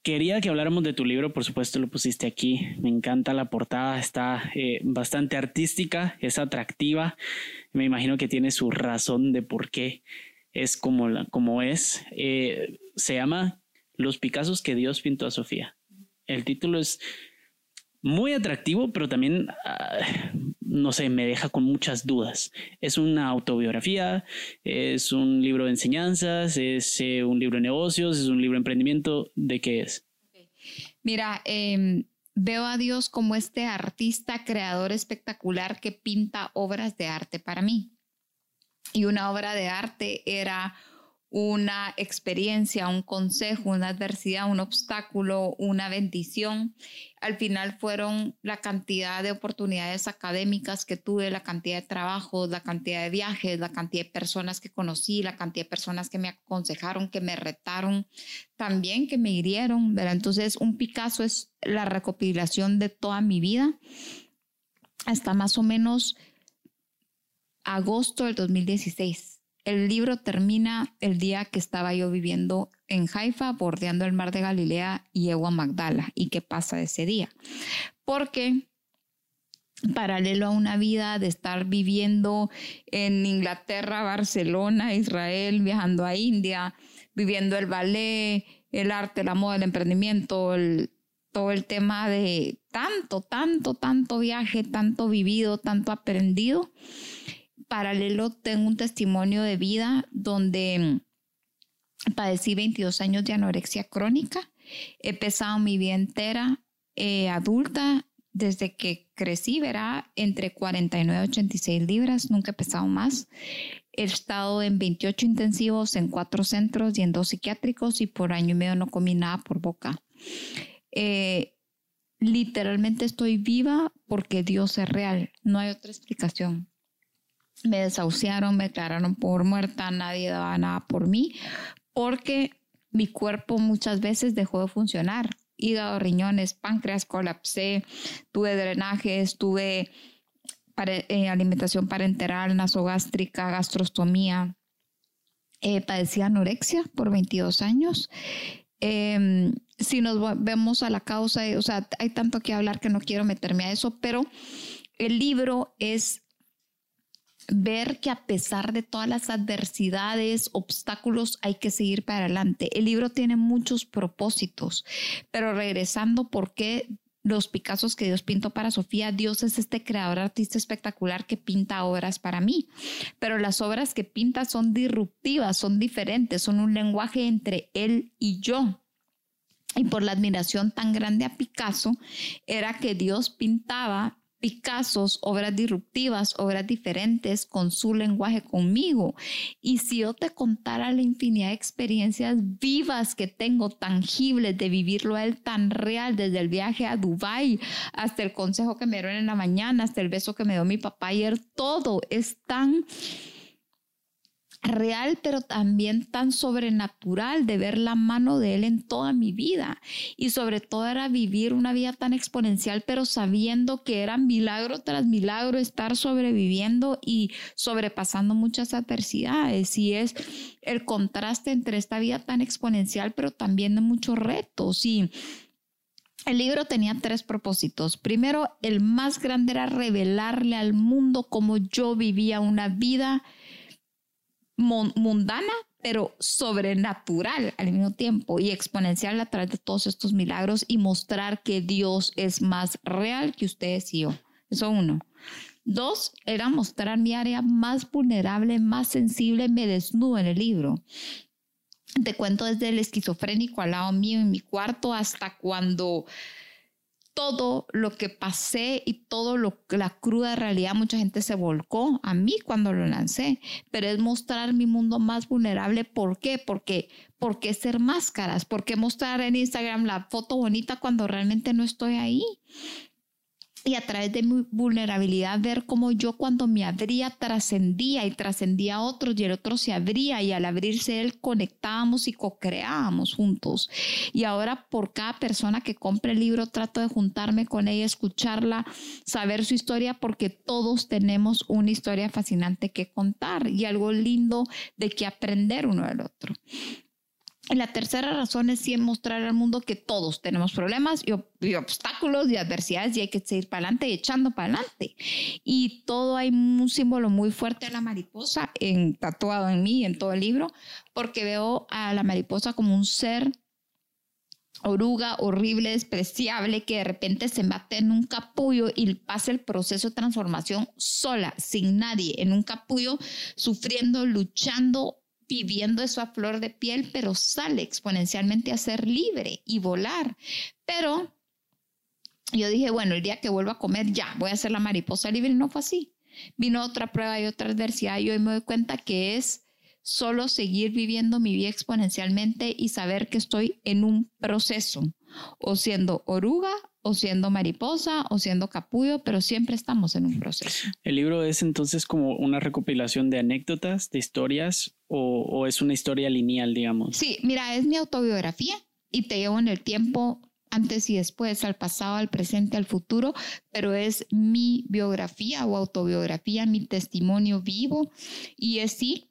Speaker 1: Quería que habláramos de tu libro, por supuesto lo pusiste aquí. Me encanta la portada, está eh, bastante artística, es atractiva. Me imagino que tiene su razón de por qué es como, la, como es. Eh, se llama Los Picassos que Dios pintó a Sofía. El título es muy atractivo, pero también, ah, no sé, me deja con muchas dudas. Es una autobiografía, es un libro de enseñanzas, es eh, un libro de negocios, es un libro de emprendimiento. ¿De qué es?
Speaker 2: Mira, em, veo a Dios como este artista, creador espectacular que pinta obras de arte para mí. Y una obra de arte era una experiencia, un consejo, una adversidad, un obstáculo, una bendición. Al final fueron la cantidad de oportunidades académicas que tuve, la cantidad de trabajos, la cantidad de viajes, la cantidad de personas que conocí, la cantidad de personas que me aconsejaron, que me retaron, también que me hirieron. Entonces, un Picasso es la recopilación de toda mi vida hasta más o menos agosto del 2016 el libro termina el día que estaba yo viviendo en Haifa, bordeando el mar de Galilea y llego a Magdala. ¿Y qué pasa ese día? Porque paralelo a una vida de estar viviendo en Inglaterra, Barcelona, Israel, viajando a India, viviendo el ballet, el arte, la moda, el emprendimiento, todo el tema de tanto, tanto, tanto viaje, tanto vivido, tanto aprendido paralelo tengo un testimonio de vida donde padecí 22 años de anorexia crónica. He pesado mi vida entera eh, adulta desde que crecí, verá, entre 49 y 86 libras, nunca he pesado más. He estado en 28 intensivos, en cuatro centros y en dos psiquiátricos y por año y medio no comí nada por boca. Eh, literalmente estoy viva porque Dios es real, no hay otra explicación me desahuciaron, me declararon por muerta, nadie daba nada por mí, porque mi cuerpo muchas veces dejó de funcionar. Hígado, riñones, páncreas, colapsé, tuve drenajes, tuve eh, alimentación parenteral, nasogástrica, gastrostomía. Eh, padecí anorexia por 22 años. Em, si nos vemos a la causa, o sea, hay tanto que hablar que no quiero meterme a eso, pero el libro es ver que a pesar de todas las adversidades, obstáculos, hay que seguir para adelante. El libro tiene muchos propósitos, pero regresando, ¿por qué los Picassos que Dios pintó para Sofía, Dios es este creador artista espectacular que pinta obras para mí. Pero las obras que pinta son disruptivas, son diferentes, son un lenguaje entre él y yo. Y por la admiración tan grande a Picasso, era que Dios pintaba Picassos, obras disruptivas, obras diferentes con su lenguaje conmigo. Y si yo te contara la infinidad de experiencias vivas que tengo, tangibles, de vivirlo a él tan real, desde el viaje a Dubai hasta el consejo que me dieron en la mañana, hasta el beso que me dio mi papá ayer, todo es tan real, pero también tan sobrenatural de ver la mano de Él en toda mi vida. Y sobre todo era vivir una vida tan exponencial, pero sabiendo que era milagro tras milagro estar sobreviviendo y sobrepasando muchas adversidades. Y es el contraste entre esta vida tan exponencial, pero también de muchos retos. Y el libro tenía tres propósitos. Primero, el más grande era revelarle al mundo cómo yo vivía una vida mundana, pero sobrenatural al mismo tiempo y exponencial a través de todos estos milagros y mostrar que Dios es más real que ustedes y yo. Eso uno. Dos, era mostrar mi área más vulnerable, más sensible, me desnudo en el libro. Te cuento desde el esquizofrénico al lado mío en mi cuarto hasta cuando todo lo que pasé y todo lo la cruda realidad, mucha gente se volcó a mí cuando lo lancé, pero es mostrar mi mundo más vulnerable. ¿Por qué? Porque, ¿por qué ser máscaras? ¿Por qué mostrar en Instagram la foto bonita cuando realmente no estoy ahí? Y a través de mi vulnerabilidad ver cómo yo cuando me abría trascendía y trascendía a otros y el otro se abría y al abrirse él conectábamos y co-creábamos juntos. Y ahora por cada persona que compre el libro trato de juntarme con ella, escucharla, saber su historia porque todos tenemos una historia fascinante que contar y algo lindo de que aprender uno del otro. Y la tercera razón es sí mostrar al mundo que todos tenemos problemas y, obstáculos y adversidades y hay que seguir para adelante y echando para adelante. Y todo hay un símbolo muy fuerte de la mariposa en, tatuado en mí, en todo el libro, porque veo a la mariposa como un ser oruga horrible, despreciable, que de repente se mate en un capullo y pasa el proceso de transformación sola, sin nadie, en un capullo, sufriendo, luchando, viviendo eso a flor de piel, pero sale exponencialmente a ser libre y volar. Pero yo dije, bueno, el día que vuelva a comer, ya, voy a ser la mariposa libre. Y no fue así. Vino otra prueba y otra adversidad y hoy me doy cuenta que es solo seguir viviendo mi vida exponencialmente y saber que estoy en un proceso, o siendo oruga o siendo mariposa o siendo capullo, pero siempre estamos en un proceso.
Speaker 1: ¿El libro es entonces como una recopilación de anécdotas, de historias o, es una historia lineal, digamos?
Speaker 2: Sí, mira, es mi autobiografía y te llevo en el tiempo antes y después, al pasado, al presente, al futuro, pero es mi biografía o autobiografía, mi testimonio vivo y es sí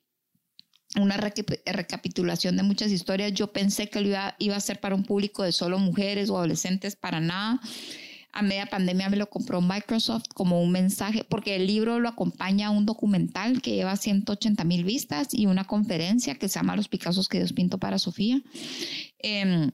Speaker 2: una recapitulación de muchas historias. Yo pensé que lo iba, iba, a ser para un público de solo mujeres o adolescentes, para nada. A media pandemia me lo compró Microsoft como un mensaje, porque el libro lo acompaña un documental que lleva 180 mil vistas y una conferencia que se llama Los Picassos que Dios pintó para Sofía. Em,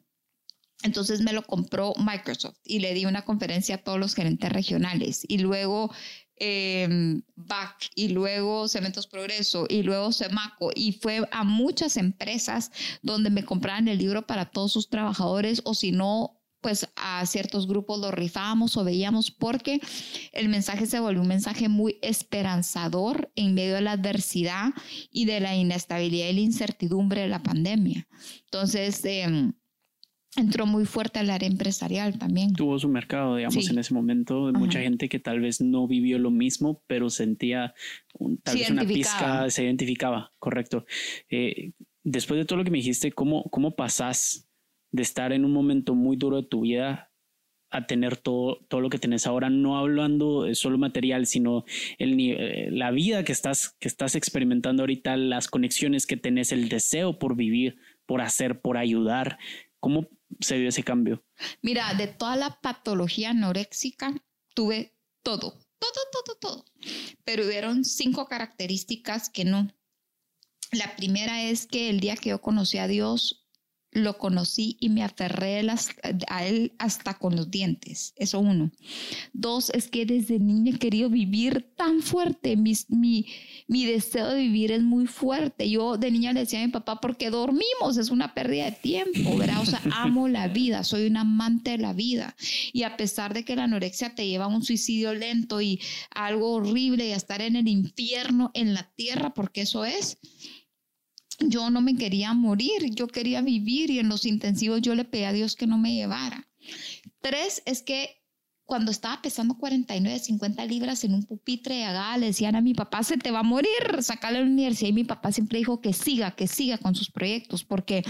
Speaker 2: entonces me lo compró Microsoft y le di una conferencia a todos los gerentes regionales. Y luego eh, BAC y luego Cementos Progreso y luego Semaco y fue a muchas empresas donde me compraban el libro para todos sus trabajadores o si no pues a ciertos grupos lo rifábamos o veíamos porque el mensaje se volvió un mensaje muy esperanzador en medio de la adversidad y de la inestabilidad y la incertidumbre de la pandemia. Entonces, eh, entró muy fuerte al área empresarial también.
Speaker 1: Tuvo su mercado, digamos, en ese momento. Mucha gente que tal vez no vivió lo mismo, pero sentía tal vez una pizca, se identificaba, correcto. Eh, después de todo lo que me dijiste, ¿cómo, ¿cómo pasás de estar en un momento muy duro de tu vida a tener todo, todo lo que tenés ahora, no hablando de solo material, sino el, eh, la vida que estás, que estás experimentando ahorita, las conexiones que tenés, el deseo por vivir, por hacer, por ayudar. ¿Cómo se dio ese cambio?
Speaker 2: Mira, de toda la patología anoréxica, tuve todo, todo, todo, todo. Pero hubieron cinco características que no. La primera es que el día que yo conocí a Dios, lo conocí y me aferré a él hasta con los dientes. Eso uno. Dos, es que desde niña he querido vivir tan fuerte. Mi, mi, mi, deseo de vivir es muy fuerte. Yo de niña le decía a mi papá, porque dormimos, es una pérdida de tiempo, ¿verdad? O sea, amo la vida, soy un amante de la vida. Y a pesar de que la anorexia te lleva a un suicidio lento y algo horrible y a estar en el infierno, en la tierra, porque eso es, yo no me quería morir, yo quería vivir y en los intensivos yo le pedí a Dios que no me llevara. Tres es que cuando estaba pesando 49, 50 libras en un pupitre de agá, le decían a mi papá, se te va a morir, sacale a la universidad. Y mi papá siempre dijo que siga, que siga con sus proyectos, porque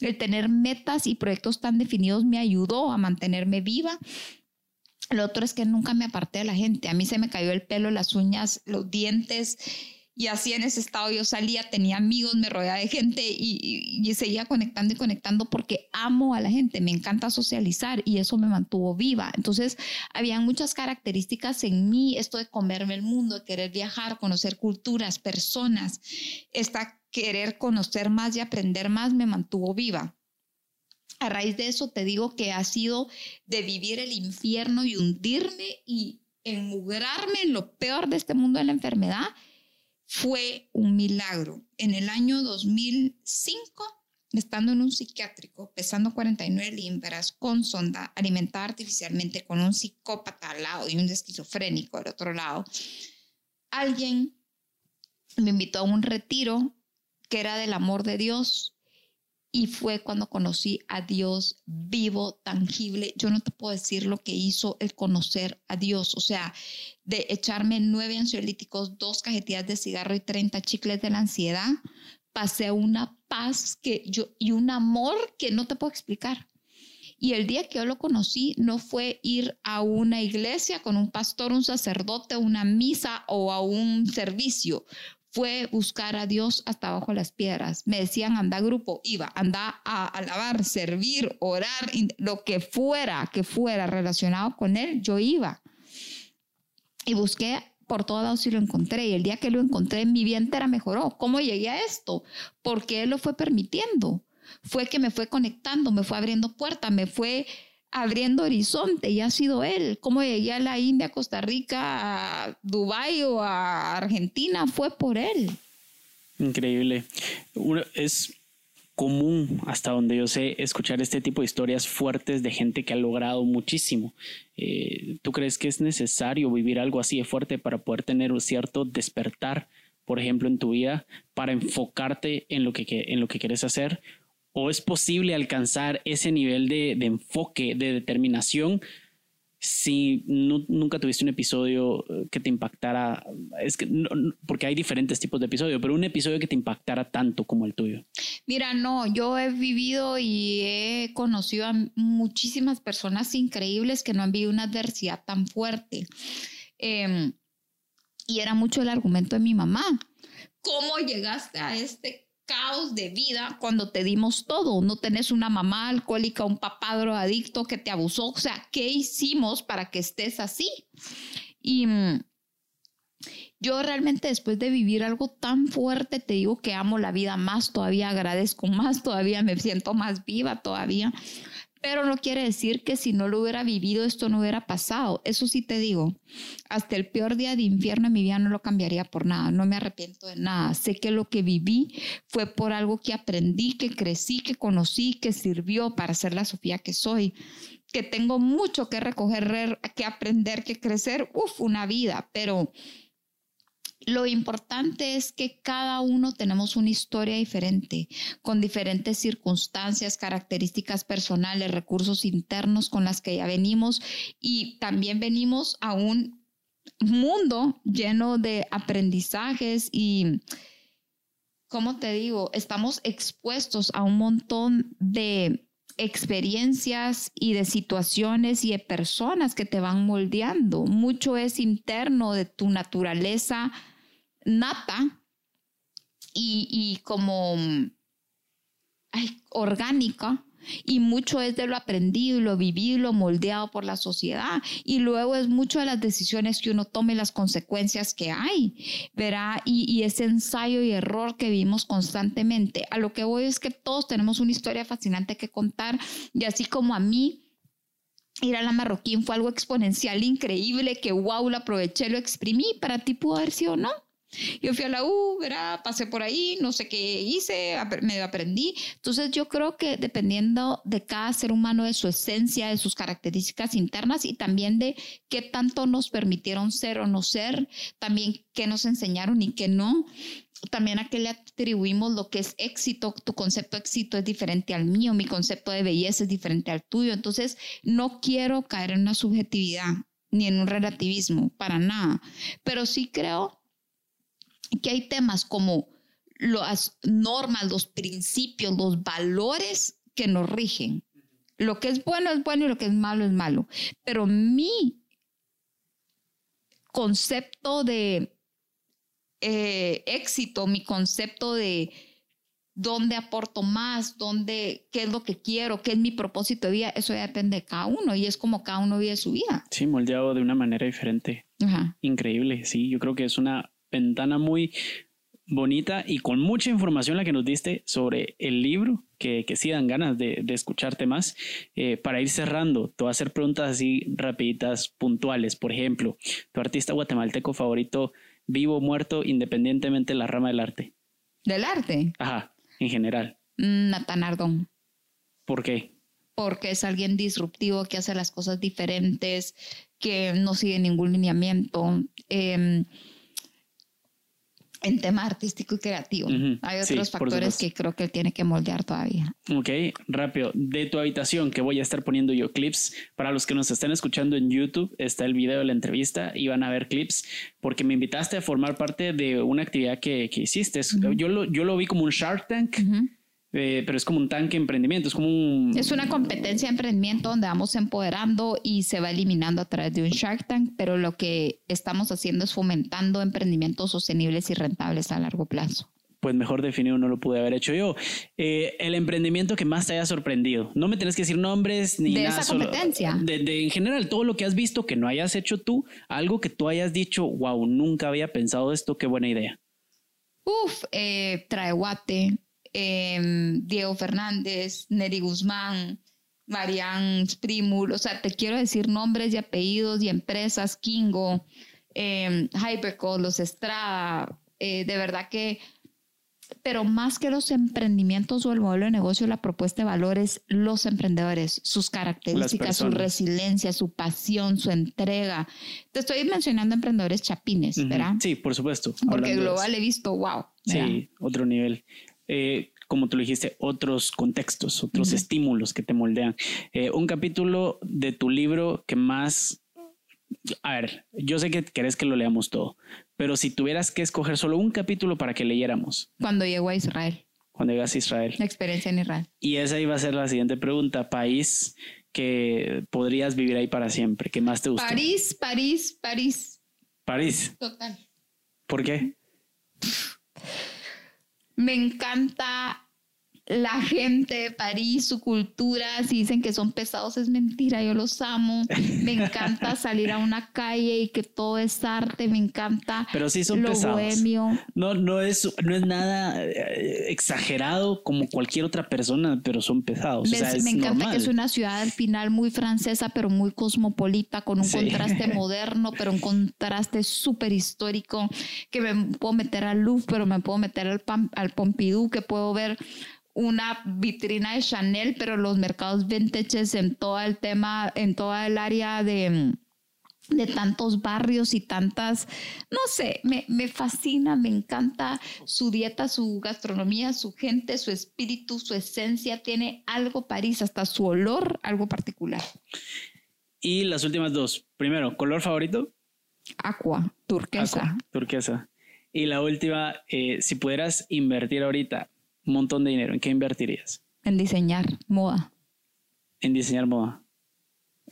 Speaker 2: el tener metas y proyectos tan definidos me ayudó a mantenerme viva. Lo otro es que nunca me aparté de la gente. A mí se me cayó el pelo, las uñas, los dientes y así en ese estado yo salía, tenía amigos, me rodeaba de gente y, seguía conectando y conectando porque amo a la gente, me encanta socializar y eso me mantuvo viva. Entonces, había muchas características en mí, esto de comerme el mundo, de querer viajar, conocer culturas, personas, esta querer conocer más y aprender más me mantuvo viva. A raíz de eso te digo que ha sido de vivir el infierno y hundirme y enmugrarme en lo peor de este mundo de la enfermedad fue un milagro. En el año 2005, estando en un psiquiátrico, pesando 49 libras, con sonda, alimentada artificialmente con un psicópata al lado y un esquizofrénico al otro lado, alguien me invitó a un retiro que era del amor de Dios y fue cuando conocí a Dios vivo, tangible. Yo no te puedo decir lo que hizo el conocer a Dios, o sea, de echarme nueve ansiolíticos, dos cajetillas de cigarro y 30 chicles de la ansiedad, pasé una paz que yo y un amor que no te puedo explicar. Y el día que yo lo conocí no fue ir a una iglesia con un pastor, un sacerdote, una misa o a un servicio fue buscar a Dios hasta abajo las piedras. Me decían, anda grupo, iba, anda a alabar, servir, orar, lo que fuera, que fuera relacionado con Él, yo iba. Y busqué por todos lados y lo encontré. Y el día que lo encontré, mi vida entera mejoró. ¿Cómo llegué a esto? Porque Él lo fue permitiendo. Fue que me fue conectando, me fue abriendo puertas, me fue abriendo horizonte y ha sido él. Como llegué a la India, Costa Rica, a Dubái o a Argentina, fue por él.
Speaker 1: Increíble. Es común, hasta donde yo sé, escuchar este tipo de historias fuertes de gente que ha logrado muchísimo. Eh, ¿Tú crees que es necesario vivir algo así de fuerte para poder tener un cierto despertar, por ejemplo, en tu vida, para enfocarte en lo que, en lo que quieres hacer? O es posible alcanzar ese nivel de, enfoque, de determinación, si nunca tuviste un episodio eh, que te impactara, es que porque hay diferentes tipos de episodios, pero un episodio que te impactara tanto como el tuyo.
Speaker 2: Mira, no, yo he vivido y he conocido a muchísimas personas increíbles que no han vivido una adversidad tan fuerte. Em, y era mucho el argumento de mi mamá. ¿Cómo llegaste a este caos de vida cuando te dimos todo. No tenés una mamá alcohólica, un papá drogadicto que te abusó. O sea, ¿qué hicimos para que estés así? Y mm, yo realmente después de vivir algo tan fuerte, te digo que amo la vida más, todavía agradezco más, todavía me siento más viva todavía. Pero no quiere decir que si no lo hubiera vivido esto no hubiera pasado. Eso sí te digo, hasta el peor día de infierno en mi vida no lo cambiaría por nada. No me arrepiento de nada. Sé que lo que viví fue por algo que aprendí, que crecí, que conocí, que sirvió para ser la Sofía que soy. Que tengo mucho que recoger, que aprender, que crecer. Uf, una vida, pero lo importante es que cada uno tenemos una historia diferente, con diferentes circunstancias, características personales, recursos internos con las que ya venimos y también venimos a un mundo lleno de aprendizajes y, ¿cómo te digo? Estamos expuestos a un montón de experiencias y de situaciones y de personas que te van moldeando. Mucho es interno de tu naturaleza nata y, como orgánica. Y mucho es de lo aprendido, lo vivido, lo moldeado por la sociedad. Y luego es mucho de las decisiones que uno tome y las consecuencias que hay, verá, y, y, ese ensayo y error que vimos constantemente. A lo que voy es que todos tenemos una historia fascinante que contar. Y así como a mí ir a la marroquín fue algo exponencial, increíble, que wow, lo aproveché, lo exprimí, para ti pudo haber sido no. Yo fui a la U, ¿verdad? pasé por ahí, no sé qué hice, me aprendí. Entonces yo creo que dependiendo de cada ser humano, de su esencia, de sus características internas y también de qué tanto nos permitieron ser o no ser, también qué nos enseñaron y qué no, también a qué le atribuimos lo que es éxito. Tu concepto de éxito es diferente al mío, mi concepto de belleza es diferente al tuyo. Entonces no quiero caer en una subjetividad ni en un relativismo, para nada. Pero sí creo que hay temas como las normas, los principios, los valores que nos rigen. Lo que es bueno es bueno y lo que es malo es malo. Pero mi concepto de eh, éxito, mi concepto de dónde aporto más, dónde, qué es lo que quiero, qué es mi propósito de vida, eso ya depende de cada uno y es como cada uno vive su vida.
Speaker 1: Sí, moldeado de una manera diferente. Increíble, sí, yo creo que es una ventana muy bonita y con mucha información la que nos diste sobre el libro, que, que sí dan ganas de, escucharte más. Eh, para ir cerrando, te voy a hacer preguntas así rapiditas, puntuales. Por ejemplo, tu artista guatemalteco favorito, vivo o muerto, independientemente de la rama del arte.
Speaker 2: ¿Del arte?
Speaker 1: Ajá, en general.
Speaker 2: Mm, Nathan Ardón.
Speaker 1: ¿Por qué?
Speaker 2: Porque es alguien disruptivo que hace las cosas diferentes, que no sigue ningún lineamiento. Eh, en tema artístico y creativo. Hay otros factores que creo que él tiene que moldear todavía.
Speaker 1: Ok, rápido. De tu habitación, que voy a estar poniendo yo clips. Para los que nos están escuchando en YouTube, está el video de la entrevista y van a ver clips porque me invitaste a formar parte de una actividad que, que hiciste. yo, lo, yo lo vi como un Shark Tank. Eh, pero es como un tanque de emprendimiento, es como un...
Speaker 2: Es una competencia de emprendimiento donde vamos empoderando y se va eliminando a través de un Shark Tank, pero lo que estamos haciendo es fomentando emprendimientos sostenibles y rentables a largo plazo.
Speaker 1: Pues mejor definido no lo pude haber hecho yo. Eh, el emprendimiento que más te haya sorprendido. No me tienes que decir nombres ni
Speaker 2: de
Speaker 1: nada.
Speaker 2: esa competencia.
Speaker 1: de, en general, todo lo que has visto que no hayas hecho tú, algo que tú hayas dicho, wow, nunca había pensado esto, qué buena idea.
Speaker 2: Uf, eh, Traeguate, Em, Diego Fernández, Neri Guzmán, Marian Sprimul, o sea, te quiero decir nombres y apellidos y empresas, Kingo, eh, Los Estrada, eh, de verdad que, pero más que los emprendimientos o el modelo de negocio, la propuesta de valores, los emprendedores, sus características, su resiliencia, su pasión, su entrega. Te estoy mencionando emprendedores chapines, ¿verdad?
Speaker 1: Sí, por supuesto.
Speaker 2: Porque global he visto, wow.
Speaker 1: Sí, otro nivel. Eh, como tú lo dijiste, otros contextos, otros estímulos que te moldean. Eh, un capítulo de tu libro que más... A ver, yo sé que querés que lo leamos todo, pero si tuvieras que escoger solo un capítulo para que leyéramos.
Speaker 2: Cuando llegó a Israel.
Speaker 1: Cuando llegas a Israel.
Speaker 2: La experiencia en Israel.
Speaker 1: Y esa iba a ser la siguiente pregunta. País que podrías vivir ahí para siempre, que más te gusta.
Speaker 2: París, París, París.
Speaker 1: París.
Speaker 2: Total.
Speaker 1: ¿Por qué?
Speaker 2: Me encanta la gente de París, su cultura, si dicen que son pesados es mentira, yo los amo. Me encanta salir a una calle y que todo es arte, me encanta.
Speaker 1: Pero sí son pesados. No, no es, no es nada eh, exagerado como cualquier otra persona, pero son pesados.
Speaker 2: me encanta que es una ciudad al final muy francesa, pero muy cosmopolita, con un contraste moderno, pero un contraste súper histórico, que me puedo meter al Louvre, pero me puedo meter al, al Pompidou, que puedo ver una vitrina de Chanel, pero los mercados vintages en todo el tema, en toda el área de, de tantos barrios y tantas, no sé, me, me, fascina, me encanta su dieta, su gastronomía, su gente, su espíritu, su esencia, tiene algo París, hasta su olor, algo particular.
Speaker 1: Y las últimas dos. Primero, color favorito.
Speaker 2: Aqua, turquesa.
Speaker 1: turquesa. Y la última, eh, si pudieras invertir ahorita un montón de dinero, ¿en qué invertirías?
Speaker 2: En diseñar moda.
Speaker 1: En diseñar moda.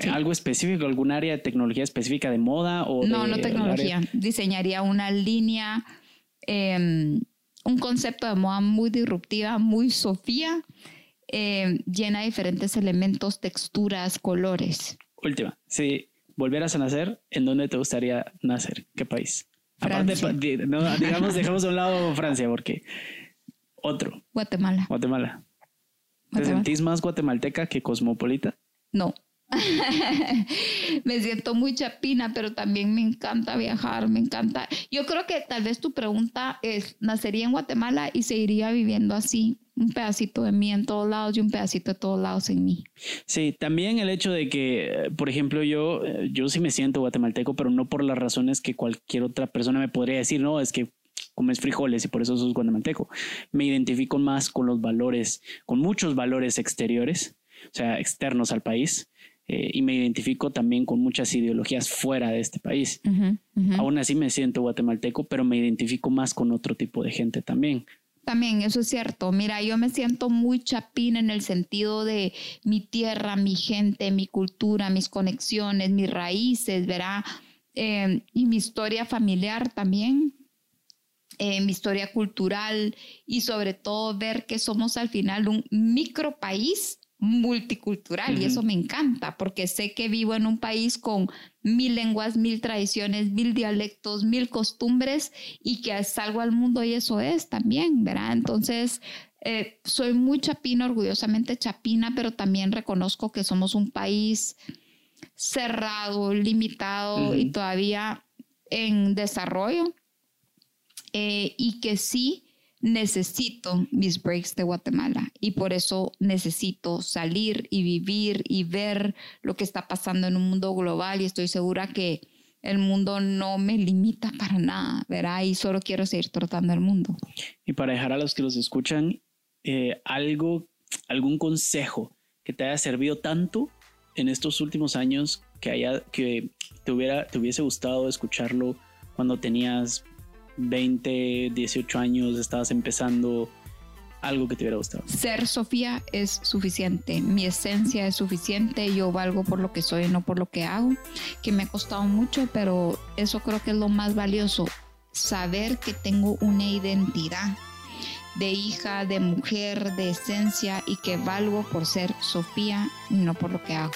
Speaker 1: ¿Algo específico, algún área de tecnología específica de moda? O
Speaker 2: no, no tecnología. Diseñaría una línea, em, un concepto de moda muy disruptiva, muy Sofía, em, llena de diferentes elementos, texturas, colores.
Speaker 1: Última, si volvieras a nacer, ¿en dónde te gustaría nacer? ¿Qué país? Aparte, digamos, dejamos a un lado Francia, porque otro.
Speaker 2: Guatemala.
Speaker 1: Guatemala. ¿Te sentís más guatemalteca que cosmopolita?
Speaker 2: No. me siento muy chapina, pero también me encanta viajar, me encanta. Yo creo que tal vez tu pregunta es, nacería en Guatemala y seguiría viviendo así, un pedacito de mí en todos lados y un pedacito de todos lados en mí.
Speaker 1: Sí, también el hecho de que, por ejemplo, yo, yo sí me siento guatemalteco, pero no por las razones que cualquier otra persona me podría decir, no, es que comes frijoles y por eso sos guatemalteco. Me identifico más con los valores, con muchos valores exteriores, o sea, externos al país, eh, y me identifico también con muchas ideologías fuera de este país. Aún así me siento guatemalteco, pero me identifico más con otro tipo de gente también.
Speaker 2: También, eso es cierto. Mira, yo me siento muy chapín en el sentido de mi tierra, mi gente, mi cultura, mis conexiones, mis raíces, ¿verdad? Eh, y mi historia familiar también. Eh, mi historia cultural y sobre todo ver que somos al final un micro país multicultural. Y eso me encanta porque sé que vivo en un país con mil lenguas, mil tradiciones, mil dialectos, mil costumbres y que salgo al mundo y eso es también, ¿verdad? Entonces, eh, soy muy chapina, orgullosamente chapina, pero también reconozco que somos un país cerrado, limitado y todavía en desarrollo eh, y que sí necesito mis breaks de Guatemala y por eso necesito salir y vivir y ver lo que está pasando en un mundo global y estoy segura que el mundo no me limita para nada, ¿verdad? Y solo quiero seguir tratando el mundo.
Speaker 1: Y para dejar a los que los escuchan, eh, algo, algún consejo que te haya servido tanto en estos últimos años que, haya, que te, hubiera, te hubiese gustado escucharlo cuando tenías 20, 18 años, estabas empezando algo que te hubiera gustado.
Speaker 2: Ser Sofía es suficiente, mi esencia es suficiente, yo valgo por lo que soy, no por lo que hago, que me ha costado mucho, pero eso creo que es lo más valioso, saber que tengo una identidad de hija, de mujer, de esencia y que valgo por ser Sofía no por lo que hago.